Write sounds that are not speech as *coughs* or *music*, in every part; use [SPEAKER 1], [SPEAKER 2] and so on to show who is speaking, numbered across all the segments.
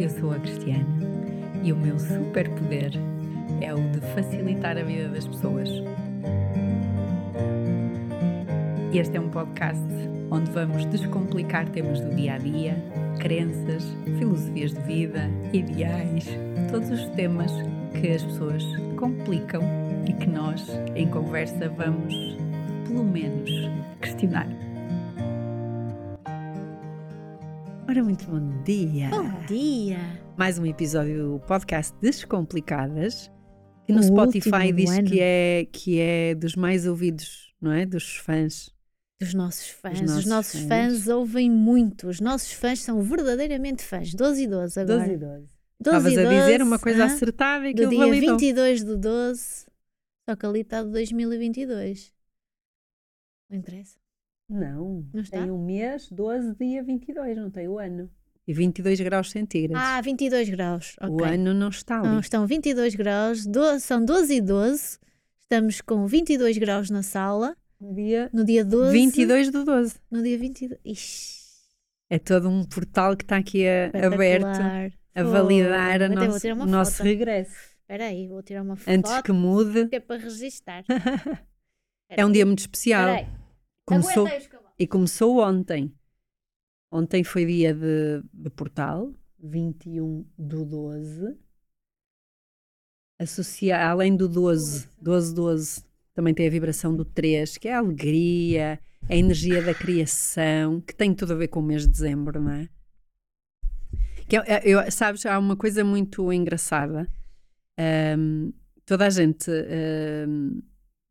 [SPEAKER 1] Eu sou a Cristiana e o meu superpoder é o de facilitar a vida das pessoas. Este é um podcast onde vamos descomplicar temas do dia a dia, crenças, filosofias de vida, ideais, todos os temas que as pessoas complicam e que nós, em conversa, vamos, pelo menos, questionar. Ora, muito bom dia!
[SPEAKER 2] Bom dia!
[SPEAKER 1] Mais um episódio do podcast Descomplicadas, que no
[SPEAKER 2] O
[SPEAKER 1] Spotify diz
[SPEAKER 2] ano.
[SPEAKER 1] que é, que é dos mais ouvidos, não é? Dos fãs.
[SPEAKER 2] Dos nossos fãs.
[SPEAKER 1] nossos
[SPEAKER 2] Os nossos
[SPEAKER 1] fãs.
[SPEAKER 2] fãs. ouvem muito. Os nossos fãs são verdadeiramente fãs. 12 e 12 agora.
[SPEAKER 1] 12 e 12.
[SPEAKER 2] 12
[SPEAKER 1] Estavas a dizer
[SPEAKER 2] 12,
[SPEAKER 1] uma coisa
[SPEAKER 2] hã?
[SPEAKER 1] acertada e que
[SPEAKER 2] Do dia
[SPEAKER 1] validou.
[SPEAKER 2] 22 do 12. Só que ali está de 2022. Não interessa.
[SPEAKER 1] Não,
[SPEAKER 2] Não está?
[SPEAKER 1] tem o mês 12, dia 22, não tem o ano. E 22 graus centígrados.
[SPEAKER 2] Ah, 22 graus.
[SPEAKER 1] o
[SPEAKER 2] ok.
[SPEAKER 1] ano não está ali.
[SPEAKER 2] Não, estão 22 graus. do- são 12 e 12. Estamos com 22 graus na sala.
[SPEAKER 1] No dia
[SPEAKER 2] No dia 12.
[SPEAKER 1] 22 do 12.
[SPEAKER 2] No dia 22. Ixi,
[SPEAKER 1] É todo um portal que está aqui a- aberto a validar a
[SPEAKER 2] Até vou
[SPEAKER 1] nosso, o nosso
[SPEAKER 2] foto.
[SPEAKER 1] regresso.
[SPEAKER 2] Espera aí, vou tirar uma foto.
[SPEAKER 1] Antes que mude.
[SPEAKER 2] que é para registar. *laughs*
[SPEAKER 1] É um dia muito especial.
[SPEAKER 2] Espera aí.
[SPEAKER 1] Começou, e começou ontem. Ontem foi dia de, de portal, 21 do 12. Associa, além do 12, 12, 12, também tem a vibração do 3, que é a alegria, a energia da criação, que tem tudo a ver com o mês de dezembro, não é? Que é- é- eu- sabes, há uma coisa muito engraçada. Ahm, toda a gente ahm,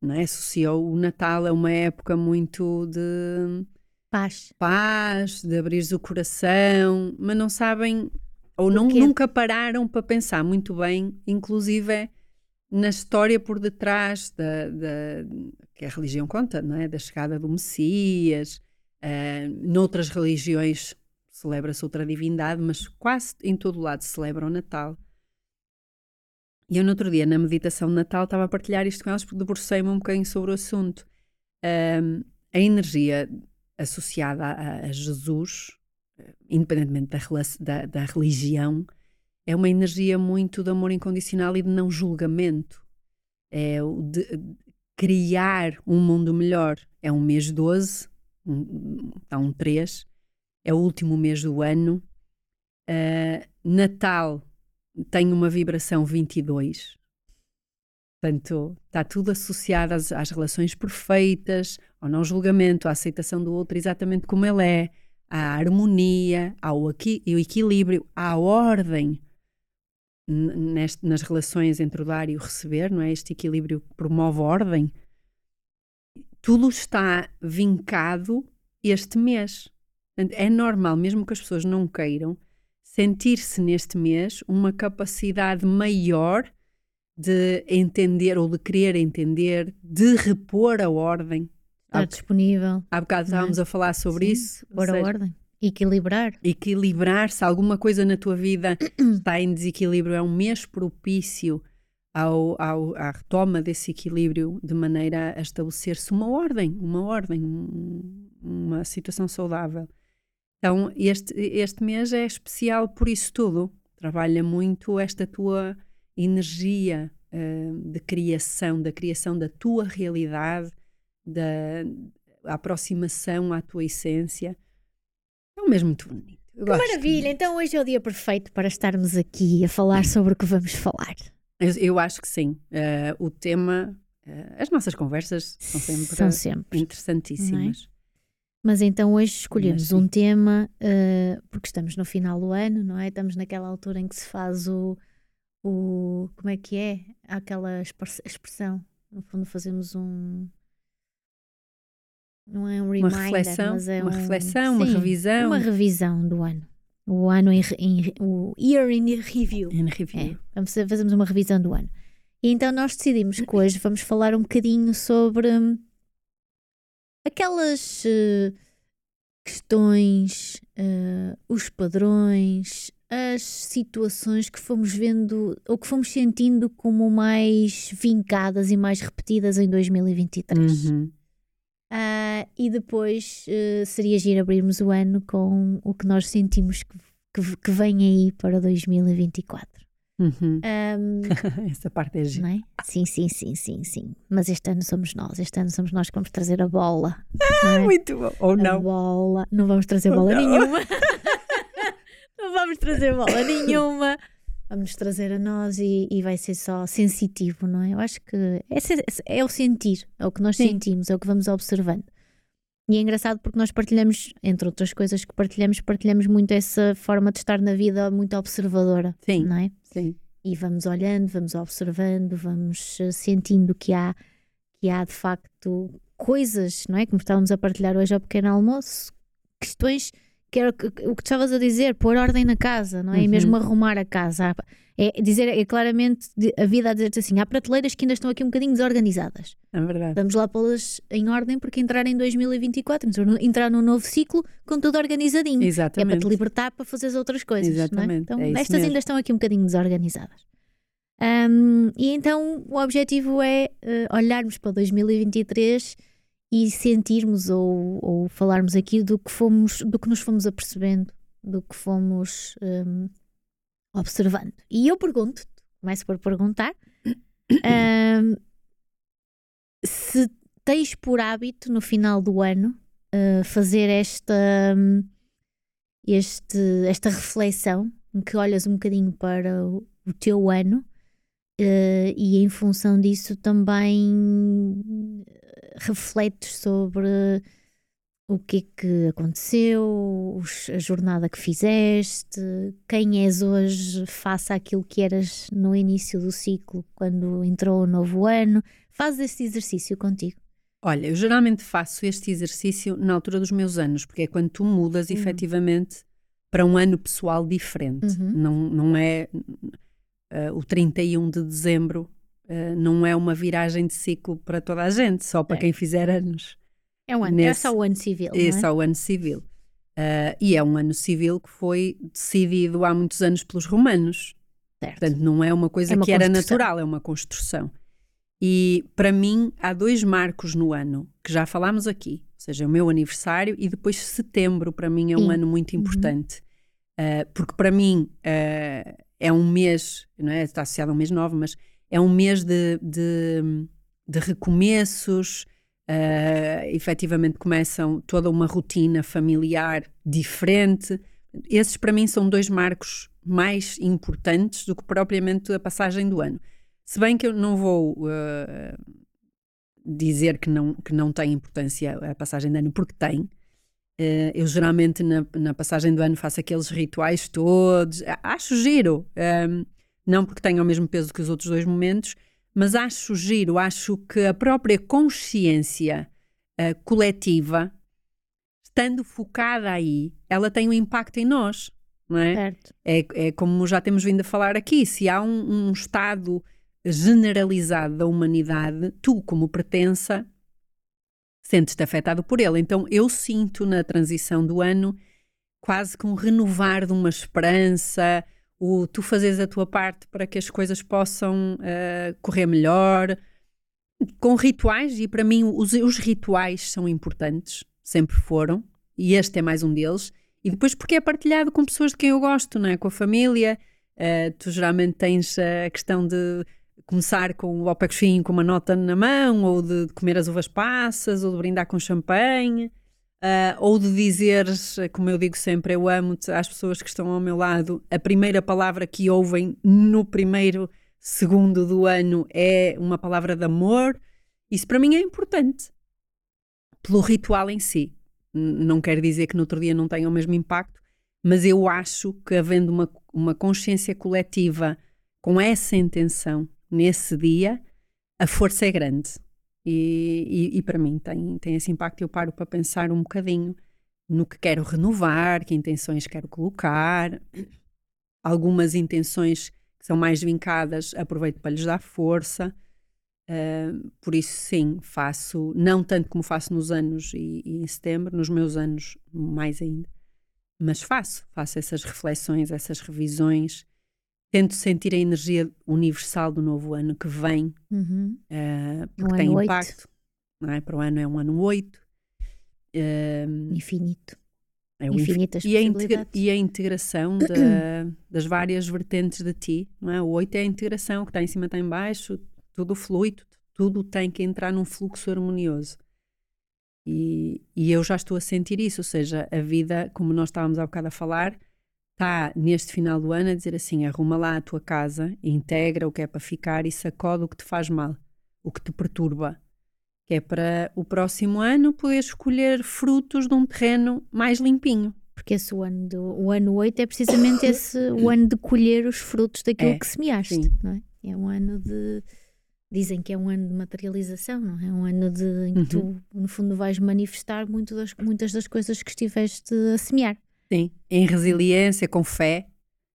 [SPEAKER 1] não é, associou o Natal a uma época muito de
[SPEAKER 2] Paz.
[SPEAKER 1] paz, de abrir o coração, mas não sabem ou não, nunca pararam para pensar muito bem, inclusive na história por detrás da, da- que a religião conta, não é? Da chegada do Messias. ah, noutras religiões celebra-se outra divindade, mas quase em todo lado celebra o Natal. E eu no outro dia, na meditação de Natal, estava a partilhar isto com eles porque debrucei-me um bocadinho sobre o assunto. Ah, a energia associada a, a Jesus, eh, independentemente da, da- da religião, é uma energia muito de amor incondicional e de não julgamento. É o de de criar um mundo melhor. É um mês 12, um, há um 3, é o último mês do ano. Ah, Natal tem uma vibração 22. Portanto, está tudo associado às, às relações perfeitas, ao não julgamento, à aceitação do outro exatamente como ele é, à harmonia, ao aqui, equilíbrio, à ordem neste- nas relações entre o dar e o receber, não é? Este equilíbrio promove ordem. Tudo está vincado este mês. É normal, mesmo que as pessoas não queiram, sentir-se neste mês uma capacidade maior de entender ou de querer entender, de repor a ordem.
[SPEAKER 2] Estar
[SPEAKER 1] Há,
[SPEAKER 2] disponível.
[SPEAKER 1] há bocado
[SPEAKER 2] é?
[SPEAKER 1] estávamos a falar sobre
[SPEAKER 2] Sim,
[SPEAKER 1] isso.
[SPEAKER 2] Pôr a ordem. Equilibrar.
[SPEAKER 1] equilibrar, se alguma coisa na tua vida *clears throat* está em desequilíbrio, é um mês propício ao, ao- à retoma desse equilíbrio de maneira a estabelecer-se uma ordem, uma ordem, um- uma situação saudável. Então, este, este mês é especial por isso tudo. Trabalha muito esta tua energia eh, de criação, da criação da tua realidade, da aproximação à tua essência. É um mês muito bonito. Eu
[SPEAKER 2] Que maravilha!
[SPEAKER 1] muito.
[SPEAKER 2] Então hoje é o dia perfeito para estarmos aqui a falar sobre o que vamos falar.
[SPEAKER 1] Eu, eu acho que sim. Eh, o tema, eh, as nossas conversas são sempre
[SPEAKER 2] São sempre.
[SPEAKER 1] interessantíssimas.
[SPEAKER 2] Mas então hoje escolhemos um tema, eh, porque estamos no final do ano, não é? Estamos naquela altura em que se faz o. o como é que é? Há aquela expre- expressão. No fundo, fazemos um. Não é um
[SPEAKER 1] Uma
[SPEAKER 2] reminder,
[SPEAKER 1] reflexão,
[SPEAKER 2] mas é
[SPEAKER 1] uma
[SPEAKER 2] um-
[SPEAKER 1] reflexão, uma
[SPEAKER 2] Sim,
[SPEAKER 1] revisão.
[SPEAKER 2] Uma revisão do ano. O ano em, em- o year in review.
[SPEAKER 1] In review.
[SPEAKER 2] É, fazemos uma revisão do ano. E então nós decidimos que hoje vamos falar um bocadinho sobre aquelas eh, questões, eh, os padrões, as situações que fomos vendo ou que fomos sentindo como mais vincadas e mais repetidas em 2023.
[SPEAKER 1] Uhum.
[SPEAKER 2] Ah, e depois eh, seria giro abrirmos o ano com o que nós sentimos que, que, que vem aí para 2024.
[SPEAKER 1] Uhum.
[SPEAKER 2] Um, *laughs*
[SPEAKER 1] Essa parte é gira.
[SPEAKER 2] é? Sim, sim, sim, sim, sim. Mas este ano somos nós, este ano somos nós que vamos trazer a bola. não é?
[SPEAKER 1] Muito bom. Ou
[SPEAKER 2] A
[SPEAKER 1] não.
[SPEAKER 2] bola. Não vamos trazer
[SPEAKER 1] Oh,
[SPEAKER 2] bola
[SPEAKER 1] não.
[SPEAKER 2] nenhuma. *laughs* *laughs* não vamos trazer bola nenhuma. Vamos trazer a nós e, e vai ser só sensitivo, não é? Eu acho que é, é o sentir, é o que nós
[SPEAKER 1] Sim.
[SPEAKER 2] sentimos, é o que vamos observando. E é engraçado porque nós partilhamos, entre outras coisas que partilhamos, partilhamos muito essa forma de estar na vida muito observadora,
[SPEAKER 1] Sim,
[SPEAKER 2] não é?
[SPEAKER 1] sim.
[SPEAKER 2] e vamos olhando, vamos observando, vamos eh, sentindo que há, que há de facto coisas, não é? Como estávamos a partilhar hoje ao pequeno almoço, questões que era o que tu estavas a dizer, pôr ordem na casa, não é? E
[SPEAKER 1] Uhum.
[SPEAKER 2] mesmo arrumar a casa. É dizer, é claramente a vida a dizer-te assim: há prateleiras que ainda estão aqui um bocadinho desorganizadas.
[SPEAKER 1] É verdade.
[SPEAKER 2] Vamos lá pô-las em ordem porque entrar em 2024, entrar num novo ciclo com tudo organizadinho. É para
[SPEAKER 1] Exatamente.
[SPEAKER 2] te libertar para fazer as outras coisas. É?
[SPEAKER 1] Exatamente,
[SPEAKER 2] Então,
[SPEAKER 1] é
[SPEAKER 2] estas ainda estão aqui um bocadinho desorganizadas. Ahm, e então o objetivo é eh, olharmos para 2023 e sentirmos ou, ou falarmos aqui do que fomos, do que nos fomos apercebendo, do que fomos ahm, observando. E eu pergunto, começo por perguntar, ahm, se tens por hábito no final do ano eh, fazer esta hum, este, esta reflexão em que olhas um bocadinho para o, o teu ano eh, e em função disso também refletes sobre o que é que aconteceu, os- a jornada que fizeste, quem és hoje face àquilo que eras no início do ciclo, quando entrou o novo ano. Faz esse exercício contigo.
[SPEAKER 1] Olha, eu geralmente faço este exercício na altura dos meus anos, porque é quando tu mudas
[SPEAKER 2] Uhum.
[SPEAKER 1] efetivamente para um ano pessoal diferente.
[SPEAKER 2] Uhum.
[SPEAKER 1] Não, não é eh, o 31 de dezembro, eh, não é uma viragem de ciclo para toda a gente, só para
[SPEAKER 2] É.
[SPEAKER 1] quem fizer anos.
[SPEAKER 2] É, um ano,
[SPEAKER 1] Nesse-
[SPEAKER 2] é só o ano civil. é?
[SPEAKER 1] é o ano civil. Eh, e é um ano civil que foi decidido há muitos anos pelos romanos.
[SPEAKER 2] Certo.
[SPEAKER 1] Portanto, não é uma coisa
[SPEAKER 2] É uma
[SPEAKER 1] que era natural, é uma construção. E para mim há dois marcos no ano que já falámos aqui, ou seja, o meu aniversário e depois setembro para mim é um
[SPEAKER 2] Sim.
[SPEAKER 1] ano muito
[SPEAKER 2] Uhum.
[SPEAKER 1] importante. Uh, porque para mim uh, é um mês, não é? Está associado a um mês novo, mas é um mês de, de, de recomeços. Uh, efetivamente começam toda uma rotina familiar diferente. Esses para mim são dois marcos mais importantes do que propriamente a passagem do ano. Se bem que eu não vou uh, dizer que não, que não tem importância a passagem de ano, porque tem. Uh, eu geralmente na, na, passagem do ano faço aqueles rituais todos. Acho giro. Não porque tenha o mesmo peso que os outros dois momentos, mas acho giro. Acho que a própria consciência uh, coletiva, estando focada aí, ela tem um impacto em nós. Não é?
[SPEAKER 2] Certo.
[SPEAKER 1] É, é como já temos vindo a falar aqui: se há um, um estado generalizado da humanidade, tu, como pertença, sentes-te afetado por ele. Então eu sinto na transição do ano quase que um renovar de uma esperança, o tu fazes a tua parte para que as coisas possam uh, correr melhor, com rituais, e para mim os, os rituais são importantes, sempre foram, e este é mais um deles. E depois porque é partilhado com pessoas de quem eu gosto, não é? Com a família. Uh, tu geralmente tens a questão de começar com o alpechinho com uma nota na mão, ou de comer as uvas passas, ou de brindar com champanhe, uh, ou de dizeres, como eu digo sempre, eu amo-te às pessoas que estão ao meu lado, a primeira palavra que ouvem no primeiro segundo do ano é uma palavra de amor. Isso para mim é importante. Pelo ritual em si. Não quer dizer que no outro dia não tenha o mesmo impacto, mas eu acho que havendo uma, uma consciência coletiva com essa intenção nesse dia, a força é grande. E, e, e, para mim tem, tem esse impacto. Eu paro para pensar um bocadinho no que quero renovar, que intenções quero colocar. Algumas intenções que são mais vincadas, aproveito para lhes dar força. Uh, por isso, sim, faço, não tanto como faço nos anos e, e, em setembro, nos meus anos mais ainda, mas faço, faço essas reflexões, essas revisões, tento sentir a energia universal do novo ano que vem,
[SPEAKER 2] uhum.
[SPEAKER 1] uh, porque um tem impacto. Não é? Para o ano é um ano 8. Uh,
[SPEAKER 2] Infinito. é infinitas
[SPEAKER 1] e a, e a integração da, *clears throat* das várias vertentes de ti, não é? O 8 é a integração, que está em cima, está em baixo, tudo flui, tudo tem que entrar num fluxo harmonioso. E, e eu já estou a sentir isso, ou seja, a vida, como nós estávamos há bocado a falar, está neste final do ano a dizer assim: arruma lá a tua casa, integra o que é para ficar e sacode o que te faz mal, o que te perturba. Que é para o próximo ano poder escolher frutos de um terreno mais limpinho.
[SPEAKER 2] Porque esse o ano, do, o ano 8 é precisamente *coughs* esse o ano de colher os frutos daquilo é, que semeaste, sim. não é? É um ano de. Dizem que é um ano de materialização, não é? É um ano de, em que uhum. tu, no fundo, vais manifestar muito das, muitas das coisas que estiveste a semear.
[SPEAKER 1] Sim, em resiliência, com fé.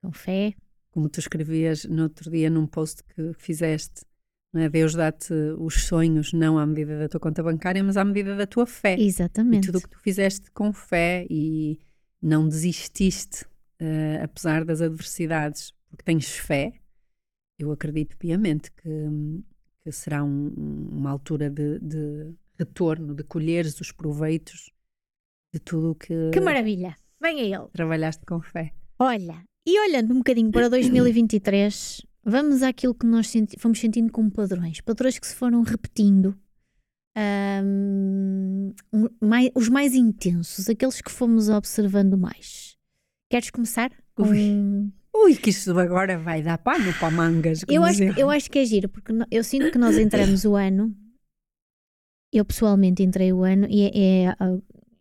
[SPEAKER 2] Com fé.
[SPEAKER 1] Como tu escrevias no outro dia num post que fizeste, não é? Deus dá-te os sonhos não à medida da tua conta bancária, mas à medida da tua fé.
[SPEAKER 2] Exatamente.
[SPEAKER 1] E tudo o que tu fizeste com fé e não desististe, uh, apesar das adversidades, porque tens fé, eu acredito piamente que, que será um, uma altura de, de retorno, de colheres os proveitos de tudo o que.
[SPEAKER 2] Que maravilha! Venha ele.
[SPEAKER 1] Trabalhaste com fé.
[SPEAKER 2] Olha, e olhando um bocadinho para 2023, vamos àquilo que nós senti fomos sentindo como padrões. Padrões que se foram repetindo. Um, mais, os mais intensos, aqueles que fomos observando mais. Queres começar?
[SPEAKER 1] Com... Ui. Ui, que isto agora vai dar pano para mangas.
[SPEAKER 2] Eu acho, eu acho que é giro, porque eu sinto que nós entramos o ano. Eu pessoalmente entrei o ano e é, é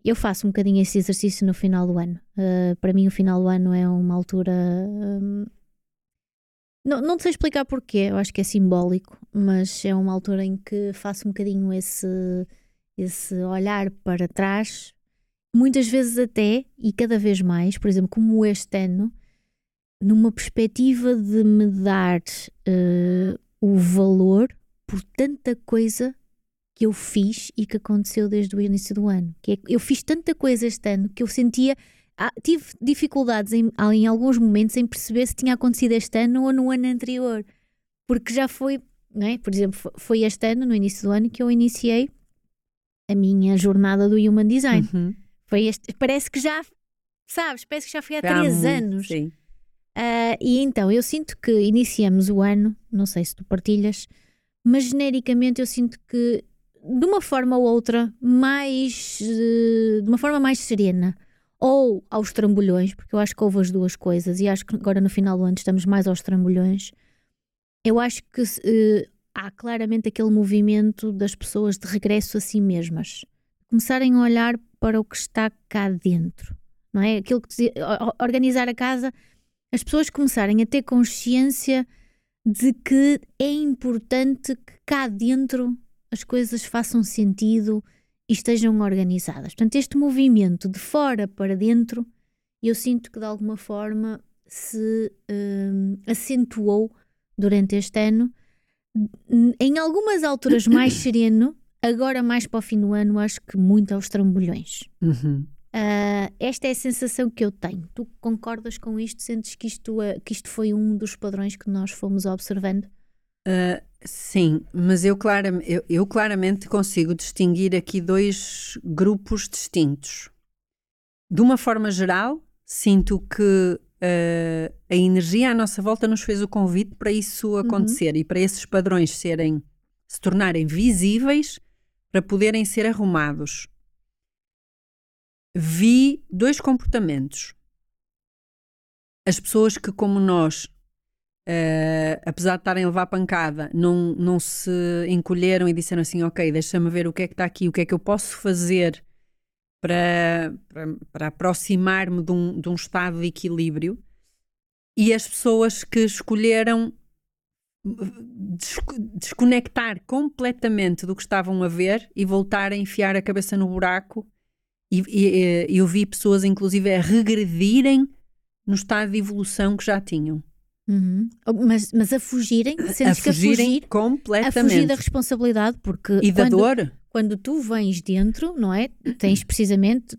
[SPEAKER 2] eu faço um bocadinho esse exercício no final do ano. Uh, para mim, o final do ano é uma altura. Um, não, não sei explicar porquê, eu acho que é simbólico, mas é uma altura em que faço um bocadinho esse, esse olhar para trás, muitas vezes até, e cada vez mais, por exemplo, como este ano, numa perspectiva de me dar uh, o valor por tanta coisa que eu fiz e que aconteceu desde o início do ano. Que é, eu fiz tanta coisa este ano que eu sentia. Ah, tive dificuldades em, em alguns momentos em perceber se tinha acontecido este ano ou no ano anterior. Porque já foi, não é? Por exemplo, foi este ano, no início do ano, que eu iniciei a minha jornada do Human Design. Uhum. Foi este, parece que já, sabes, parece que já foi há três anos.
[SPEAKER 1] Sim.
[SPEAKER 2] Uh, e então eu sinto que iniciamos o ano, não sei se tu partilhas, mas genericamente eu sinto que de uma forma ou outra mais eh, de uma forma mais serena ou aos trambolhões, porque eu acho que houve as duas coisas e acho que agora no final do ano estamos mais aos trambolhões. Eu acho que uh, há claramente aquele movimento das pessoas de regresso a si mesmas, começarem a olhar para o que está cá dentro, não é? Aquilo que dizia, organizar a casa, as pessoas começarem a ter consciência de que é importante que cá dentro as coisas façam sentido e estejam organizadas. Portanto, este movimento de fora para dentro, eu sinto que de alguma forma se um, acentuou durante este ano. Em algumas alturas mais *coughs* sereno, agora mais para o fim do ano, acho que muito aos trambolhões.
[SPEAKER 1] Uhum.
[SPEAKER 2] Uh, esta é a sensação que eu tenho. Tu concordas com isto? Sentes que isto, uh, que isto foi um dos padrões que nós fomos observando?
[SPEAKER 1] Uh, sim, mas eu, clara, eu, eu, claramente consigo distinguir aqui dois grupos distintos. De uma forma geral, sinto que uh, a energia à nossa volta nos fez o convite para isso uhum. acontecer uhum. e para esses padrões serem se tornarem visíveis para poderem ser arrumados. Vi dois comportamentos. As pessoas que, como nós, Uh, apesar de estarem a levar pancada, não, não se encolheram e disseram assim: Ok, deixa-me ver o que é que está aqui, o que é que eu posso fazer para, para, para aproximar-me de um, de um estado de equilíbrio. E as pessoas que escolheram desconectar completamente do que estavam a ver e voltar a enfiar a cabeça no buraco. E, e, e eu vi pessoas, inclusive, a regredirem no estado de evolução que já tinham.
[SPEAKER 2] Uhum. Mas, mas a fugirem,
[SPEAKER 1] sentes a fugirem que a fugir, completamente.
[SPEAKER 2] A fugir da responsabilidade, porque
[SPEAKER 1] e da
[SPEAKER 2] quando,
[SPEAKER 1] dor.
[SPEAKER 2] quando tu vens dentro, não é? Tens precisamente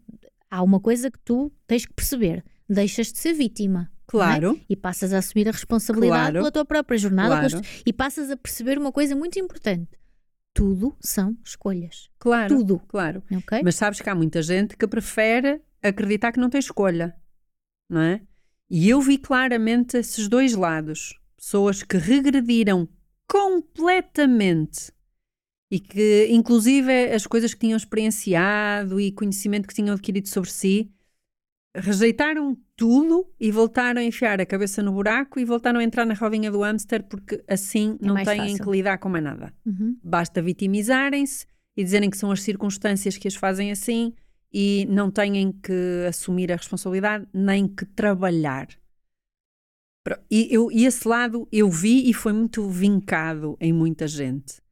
[SPEAKER 2] há uma coisa que tu tens que perceber: deixas de ser vítima. É?
[SPEAKER 1] Claro.
[SPEAKER 2] É? E passas a assumir a responsabilidade claro. pela tua própria jornada claro. e passas a perceber uma coisa muito importante. Tudo são escolhas.
[SPEAKER 1] Claro.
[SPEAKER 2] Tudo.
[SPEAKER 1] Claro. Okay? Mas sabes que há muita gente que prefere acreditar que não tem escolha, não é? E eu vi claramente esses dois lados. Pessoas que regrediram completamente e que, inclusive, as coisas que tinham experienciado e conhecimento que tinham adquirido sobre si, rejeitaram tudo e voltaram a enfiar a cabeça no buraco e voltaram a entrar na rodinha do hamster porque assim é não têm fácil. que lidar com mais nada.
[SPEAKER 2] Uhum.
[SPEAKER 1] Basta vitimizarem-se e dizerem que são as circunstâncias que as fazem assim e não têm que assumir a responsabilidade nem que trabalhar. E, eu, e esse lado eu vi e foi muito vincado em muita gente.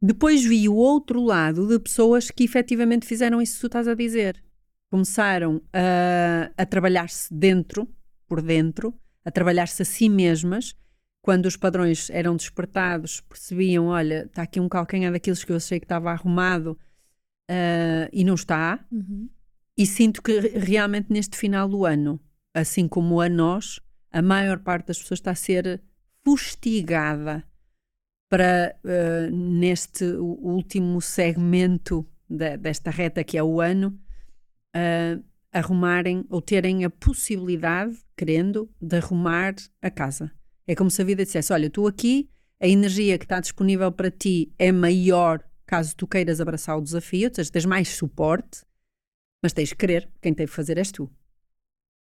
[SPEAKER 1] Depois vi o outro lado de pessoas que efetivamente fizeram isso que tu estás a dizer. Começaram a, a trabalhar-se dentro, por dentro, a trabalhar-se a si mesmas. Quando os padrões eram despertados, percebiam: olha, está aqui um calcanhar daqueles que eu achei que estava arrumado uh, e não está.
[SPEAKER 2] Uhum.
[SPEAKER 1] E sinto que realmente neste final do ano, assim como a nós, a maior parte das pessoas está a ser fustigada para, uh, neste último segmento de, desta reta que é o ano, uh, arrumarem ou terem a possibilidade, querendo, de arrumar a casa. É como se a vida dissesse: Olha, tu aqui, a energia que está disponível para ti é maior caso tu queiras abraçar o desafio, tens mais suporte, mas tens que querer, quem tem que fazer és tu.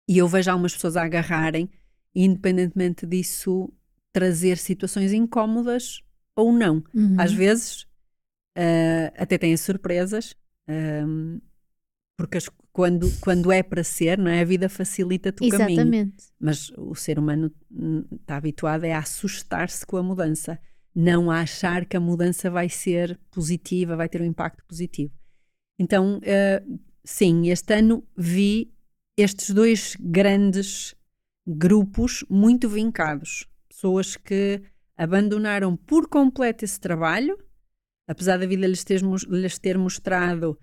[SPEAKER 1] E eu vejo algumas pessoas a agarrarem, independentemente disso, trazer situações incómodas ou não.
[SPEAKER 2] Uhum.
[SPEAKER 1] Às vezes uh, até têm surpresas, um, ehm, porque as, quando, quando é para ser, não é? A vida facilita-te o
[SPEAKER 2] Exatamente.
[SPEAKER 1] caminho. Mas o ser humano está habituado é a assustar-se com a mudança, não a achar que a mudança vai ser positiva, vai ter um impacto positivo. Então, uh, sim, este ano vi estes dois grandes grupos muito vincados. Pessoas que abandonaram por completo esse trabalho, apesar da vida lhes ter, lhes ter mostrado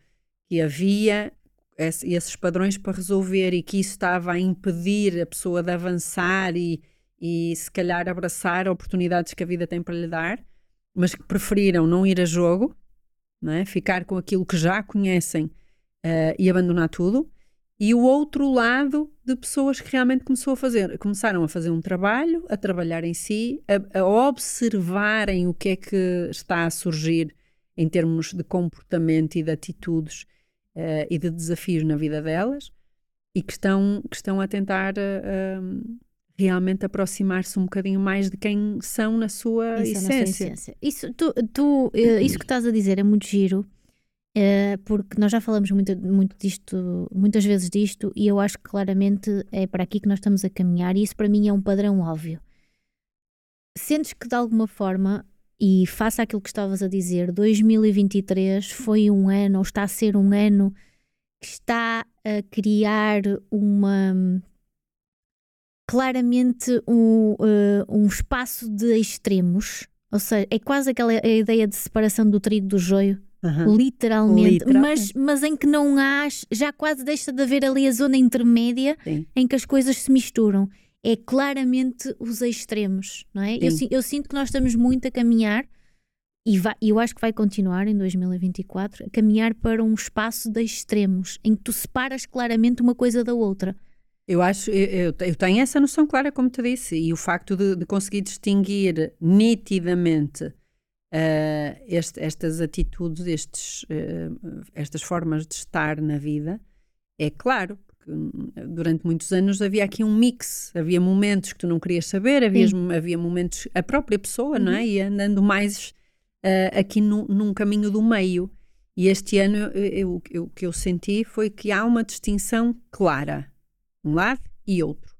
[SPEAKER 1] que havia esses padrões para resolver e que isso estava a impedir a pessoa de avançar e, e se calhar abraçar oportunidades que a vida tem para lhe dar, mas que preferiram não ir a jogo, não é? ficar com aquilo que já conhecem uh, e abandonar tudo e o outro lado de pessoas que realmente começou a fazer, começaram a fazer um trabalho, a trabalhar em si, a, a observarem o que é que está a surgir em termos de comportamento e de atitudes uh, e de desafios na vida delas e que estão, que estão a tentar uh, realmente aproximar-se um bocadinho mais de quem são na sua essência. essência.
[SPEAKER 2] Isso, tu, tu, isso que estás a dizer é muito giro Uh, porque nós já falamos muito, muito disto, muitas vezes disto, e eu acho que claramente é para aqui que nós estamos a caminhar, e isso para mim é um padrão óbvio. Sentes que de alguma forma, e faça aquilo que estavas a dizer, 2023 foi um ano, ou está a ser um ano, que está a criar uma. Claramente um, uh, um espaço de extremos, ou seja, é quase aquela ideia de separação do trigo do joio Uhum. Literalmente, Literal. mas, mas em que não há, já quase deixa de haver ali a zona intermédia Sim. em que as coisas se misturam. É claramente os extremos, não é? Eu, eu, sinto que nós estamos muito a caminhar e vai, eu acho que vai continuar em 2024 a caminhar para um espaço de extremos em que tu separas claramente uma coisa da outra.
[SPEAKER 1] Eu acho, eu, eu tenho essa noção clara, como te disse, e o facto de, de conseguir distinguir nitidamente uh, este, estas atitudes, estes, uh, estas formas de estar na vida, é claro, porque hum, durante muitos anos havia aqui um mix, havia momentos que tu não querias saber, havia, havia momentos, a própria pessoa, uhum. não é? Uhum. Ia andando mais uh, aqui no, num caminho do meio. E este ano eu, eu, o que eu senti foi que há uma distinção clara, um lado e outro.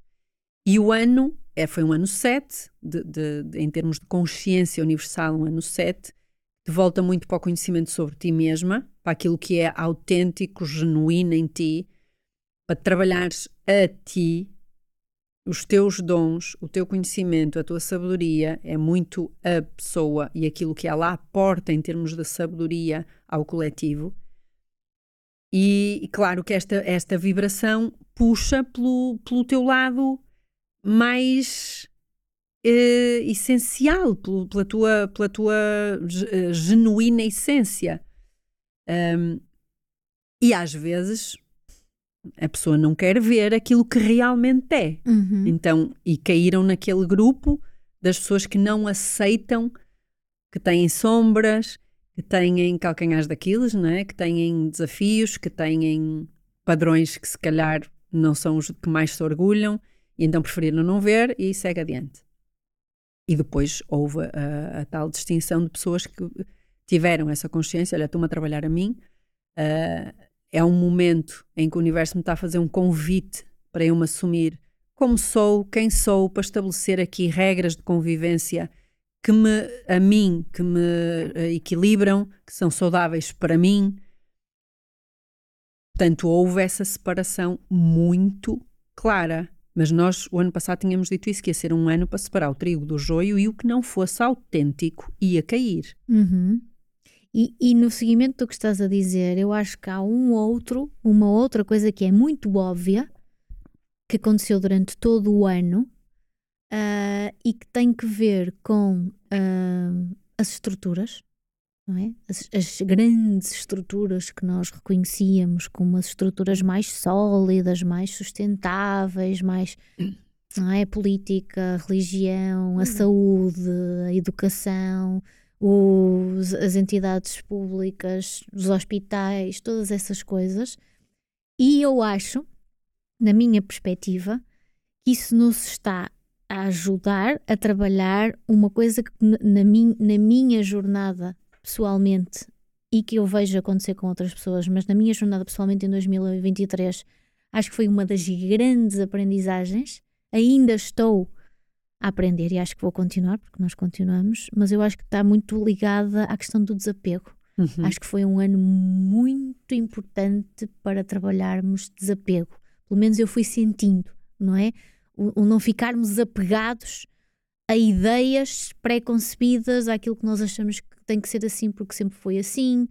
[SPEAKER 1] E o ano é, foi um ano 7, de, de, de, em termos de consciência universal, um ano 7, de volta muito para o conhecimento sobre ti mesma, para aquilo que é autêntico, genuíno em ti, para trabalhares a ti, os teus dons, o teu conhecimento, a tua sabedoria, é muito a pessoa e aquilo que ela aporta em termos de sabedoria ao coletivo. E, e claro que esta, esta vibração puxa pelo, pelo teu lado mais uh, essencial, pela tua, pela tua uh, genuína essência. Um, e às vezes A pessoa não quer ver aquilo que realmente é.
[SPEAKER 2] Uhum.
[SPEAKER 1] Então, e caíram naquele grupo das pessoas que não aceitam que têm sombras, que têm calcanhares daqueles, não é? que têm desafios, que têm padrões que se calhar não são os que mais se orgulham, e então preferiram não ver e segue adiante. E depois houve a, a tal distinção de pessoas que tiveram essa consciência, olha, estou-me a trabalhar a mim, uh, é um momento em que o universo me está a fazer um convite para eu me assumir como sou, quem sou, para estabelecer aqui regras de convivência que me, a mim, que me uh, equilibram, que são saudáveis para mim. Portanto, houve essa separação muito clara. Mas nós, o ano passado, tínhamos dito isso, que ia ser um ano para separar o trigo do joio e o que não fosse autêntico ia cair.
[SPEAKER 2] Uhum. E, e, no seguimento do que estás a dizer, eu acho que há um outro, uma outra coisa que é muito óbvia, que aconteceu durante todo o ano uh, e que tem que ver com uh, as estruturas, não é? As, as, grandes estruturas que nós reconhecíamos como as estruturas mais sólidas, mais sustentáveis, mais não é? política, religião, a uhum. saúde, a educação, os, as entidades públicas, os hospitais, todas essas coisas. E eu acho, na minha perspectiva, que isso nos está a ajudar a trabalhar uma coisa que na, min, na minha jornada pessoalmente e que eu vejo acontecer com outras pessoas, mas na minha jornada pessoalmente em 2023, acho que foi uma das grandes aprendizagens. Ainda estou a aprender e acho que vou continuar, porque nós continuamos, mas eu acho que está muito ligada à questão do desapego. Uhum. Acho que foi um ano muito importante para trabalharmos desapego. Pelo menos eu fui sentindo, não é? O, o não ficarmos apegados a ideias pré-concebidas, àquilo que nós achamos que tem que ser assim porque sempre foi assim,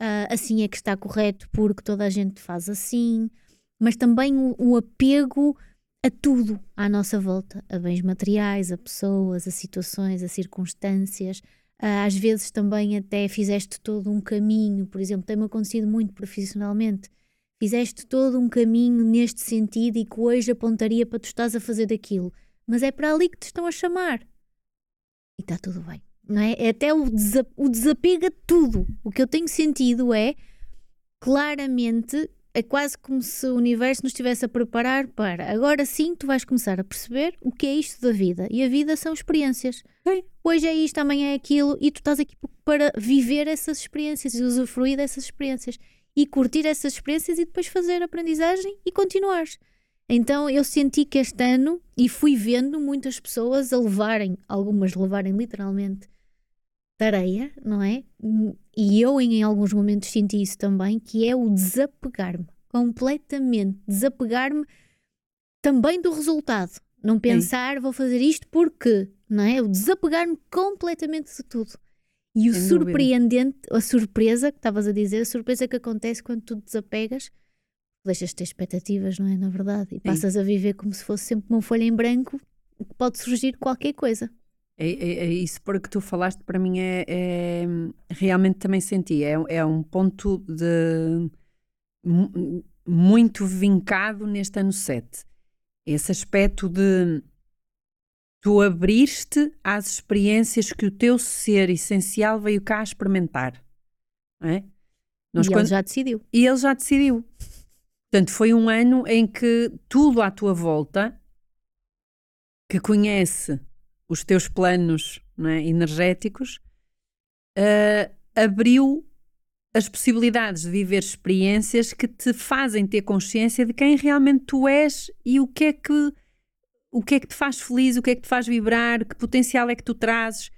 [SPEAKER 2] uh, assim é que está correto porque toda a gente faz assim, mas também o, o apego a tudo à nossa volta, a bens materiais, a pessoas, a situações, a circunstâncias. Ah, às vezes também até fizeste todo um caminho, por exemplo, tem-me acontecido muito profissionalmente. Fizeste todo um caminho neste sentido e que hoje apontaria para tu estás a fazer daquilo, mas é para ali que te estão a chamar. E está tudo bem, não é? É até o, desa o desapego a tudo. O que eu tenho sentido é claramente é quase como se o universo nos estivesse a preparar para agora sim tu vais começar a perceber o que é isto da vida. E a vida são experiências. Sim. Hoje é isto, amanhã é aquilo, e tu estás aqui para viver essas experiências e usufruir dessas experiências e curtir essas experiências e depois fazer aprendizagem e continuares. Então eu senti que este ano, e fui vendo muitas pessoas a levarem, algumas levarem literalmente tareia, não é? E eu em alguns momentos senti isso também, que é o desapegar-me completamente, desapegar-me também do resultado. Não pensar, vou fazer isto porque, não é? O desapegar-me completamente de tudo. E o Sem surpreendente, dúvida. a surpresa que estavas a dizer, a surpresa que acontece quando tu desapegas, deixas de ter expectativas, não é? Na verdade, e Sim. passas a viver como se fosse sempre uma folha em branco, que pode surgir qualquer coisa.
[SPEAKER 1] É, é, é, isso porque tu falaste para mim é, é realmente também senti é, é um ponto de muito vincado neste ano 7 esse aspecto de tu abriste às experiências que o teu ser essencial veio cá experimentar é?
[SPEAKER 2] Nós, e quando... ele já decidiu
[SPEAKER 1] e ele já decidiu portanto foi um ano em que tudo à tua volta que conhece os teus planos é, energéticos, uh, abriu as possibilidades de viver experiências que te fazem ter consciência de quem realmente tu és e o que é que o que é que te faz feliz, o que é que te faz vibrar, que potencial é que tu trazes.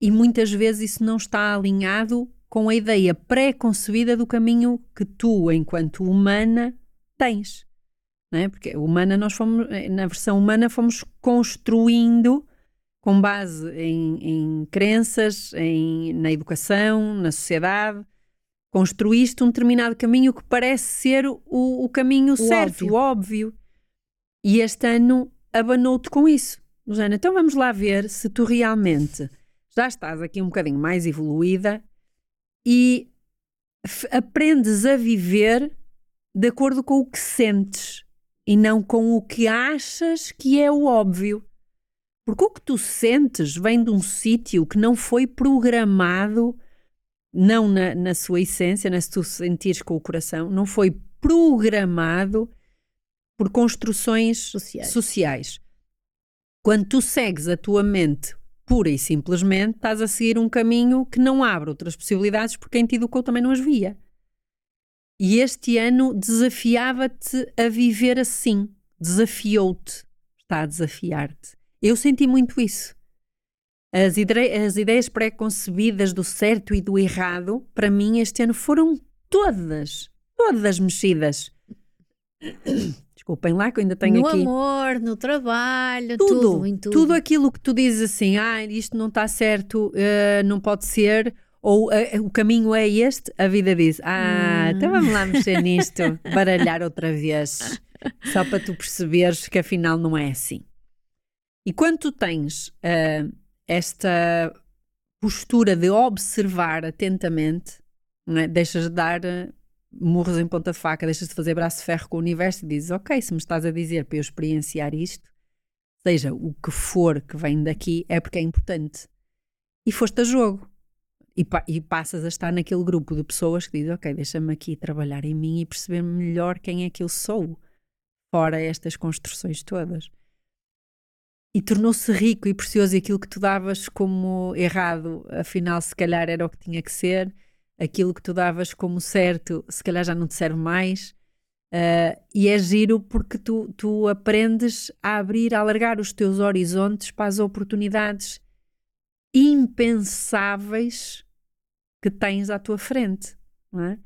[SPEAKER 1] E muitas vezes isso não está alinhado com a ideia pré-concebida do caminho que tu, enquanto humana, tens. Não é? Porque humana nós fomos, na versão humana, fomos construindo com base em, em crenças, em, na educação, na sociedade, construíste um determinado caminho que parece ser o, o caminho o certo, óbvio. o óbvio. E este ano abanou-te com isso. Jana, então vamos lá ver se tu realmente já estás aqui um bocadinho mais evoluída e aprendes a viver de acordo com o que sentes e não com o que achas que é o óbvio. Porque o que tu sentes vem de um sítio que não foi programado, não na, na sua essência, né, se tu sentires com o coração, não foi programado por construções
[SPEAKER 2] Sociais.
[SPEAKER 1] sociais. Quando tu segues a tua mente pura e simplesmente, estás a seguir um caminho que não abre outras possibilidades porque quem te educou também não as via. E este ano desafiava-te a viver assim. Desafiou-te. Está a desafiar-te. Eu senti muito isso. As, ide- as ideias pré-concebidas do certo e do errado, para mim, este ano foram todas, todas mexidas. Desculpem lá que eu ainda tenho
[SPEAKER 2] no
[SPEAKER 1] aqui
[SPEAKER 2] amor, no trabalho,
[SPEAKER 1] tudo,
[SPEAKER 2] tudo, em tudo.
[SPEAKER 1] aquilo que tu dizes assim, ah, isto não está certo, eh, não pode ser, ou eh, o caminho é este, a vida diz, ah,
[SPEAKER 2] Hum.
[SPEAKER 1] então vamos lá mexer nisto, *laughs* baralhar outra vez, só para tu perceberes que afinal não é assim. E quando tu tens eh, esta postura de observar atentamente, é? deixas de dar murros em ponta faca, deixas de fazer braço de ferro com o universo e dizes, ok, se me estás a dizer para eu experienciar isto, seja o que for que vem daqui, é porque é importante. E foste a jogo. E, pa- e passas a estar naquele grupo de pessoas que dizem, ok, deixa-me aqui trabalhar em mim e perceber melhor quem é que eu sou, fora estas construções todas. E tornou-se rico e precioso e aquilo que tu davas como errado, afinal, se calhar era o que tinha que ser, aquilo que tu davas como certo, se calhar já não te serve mais. Ah, e é giro porque tu, tu aprendes a abrir, a alargar os teus horizontes para as oportunidades impensáveis que tens à tua frente, não é?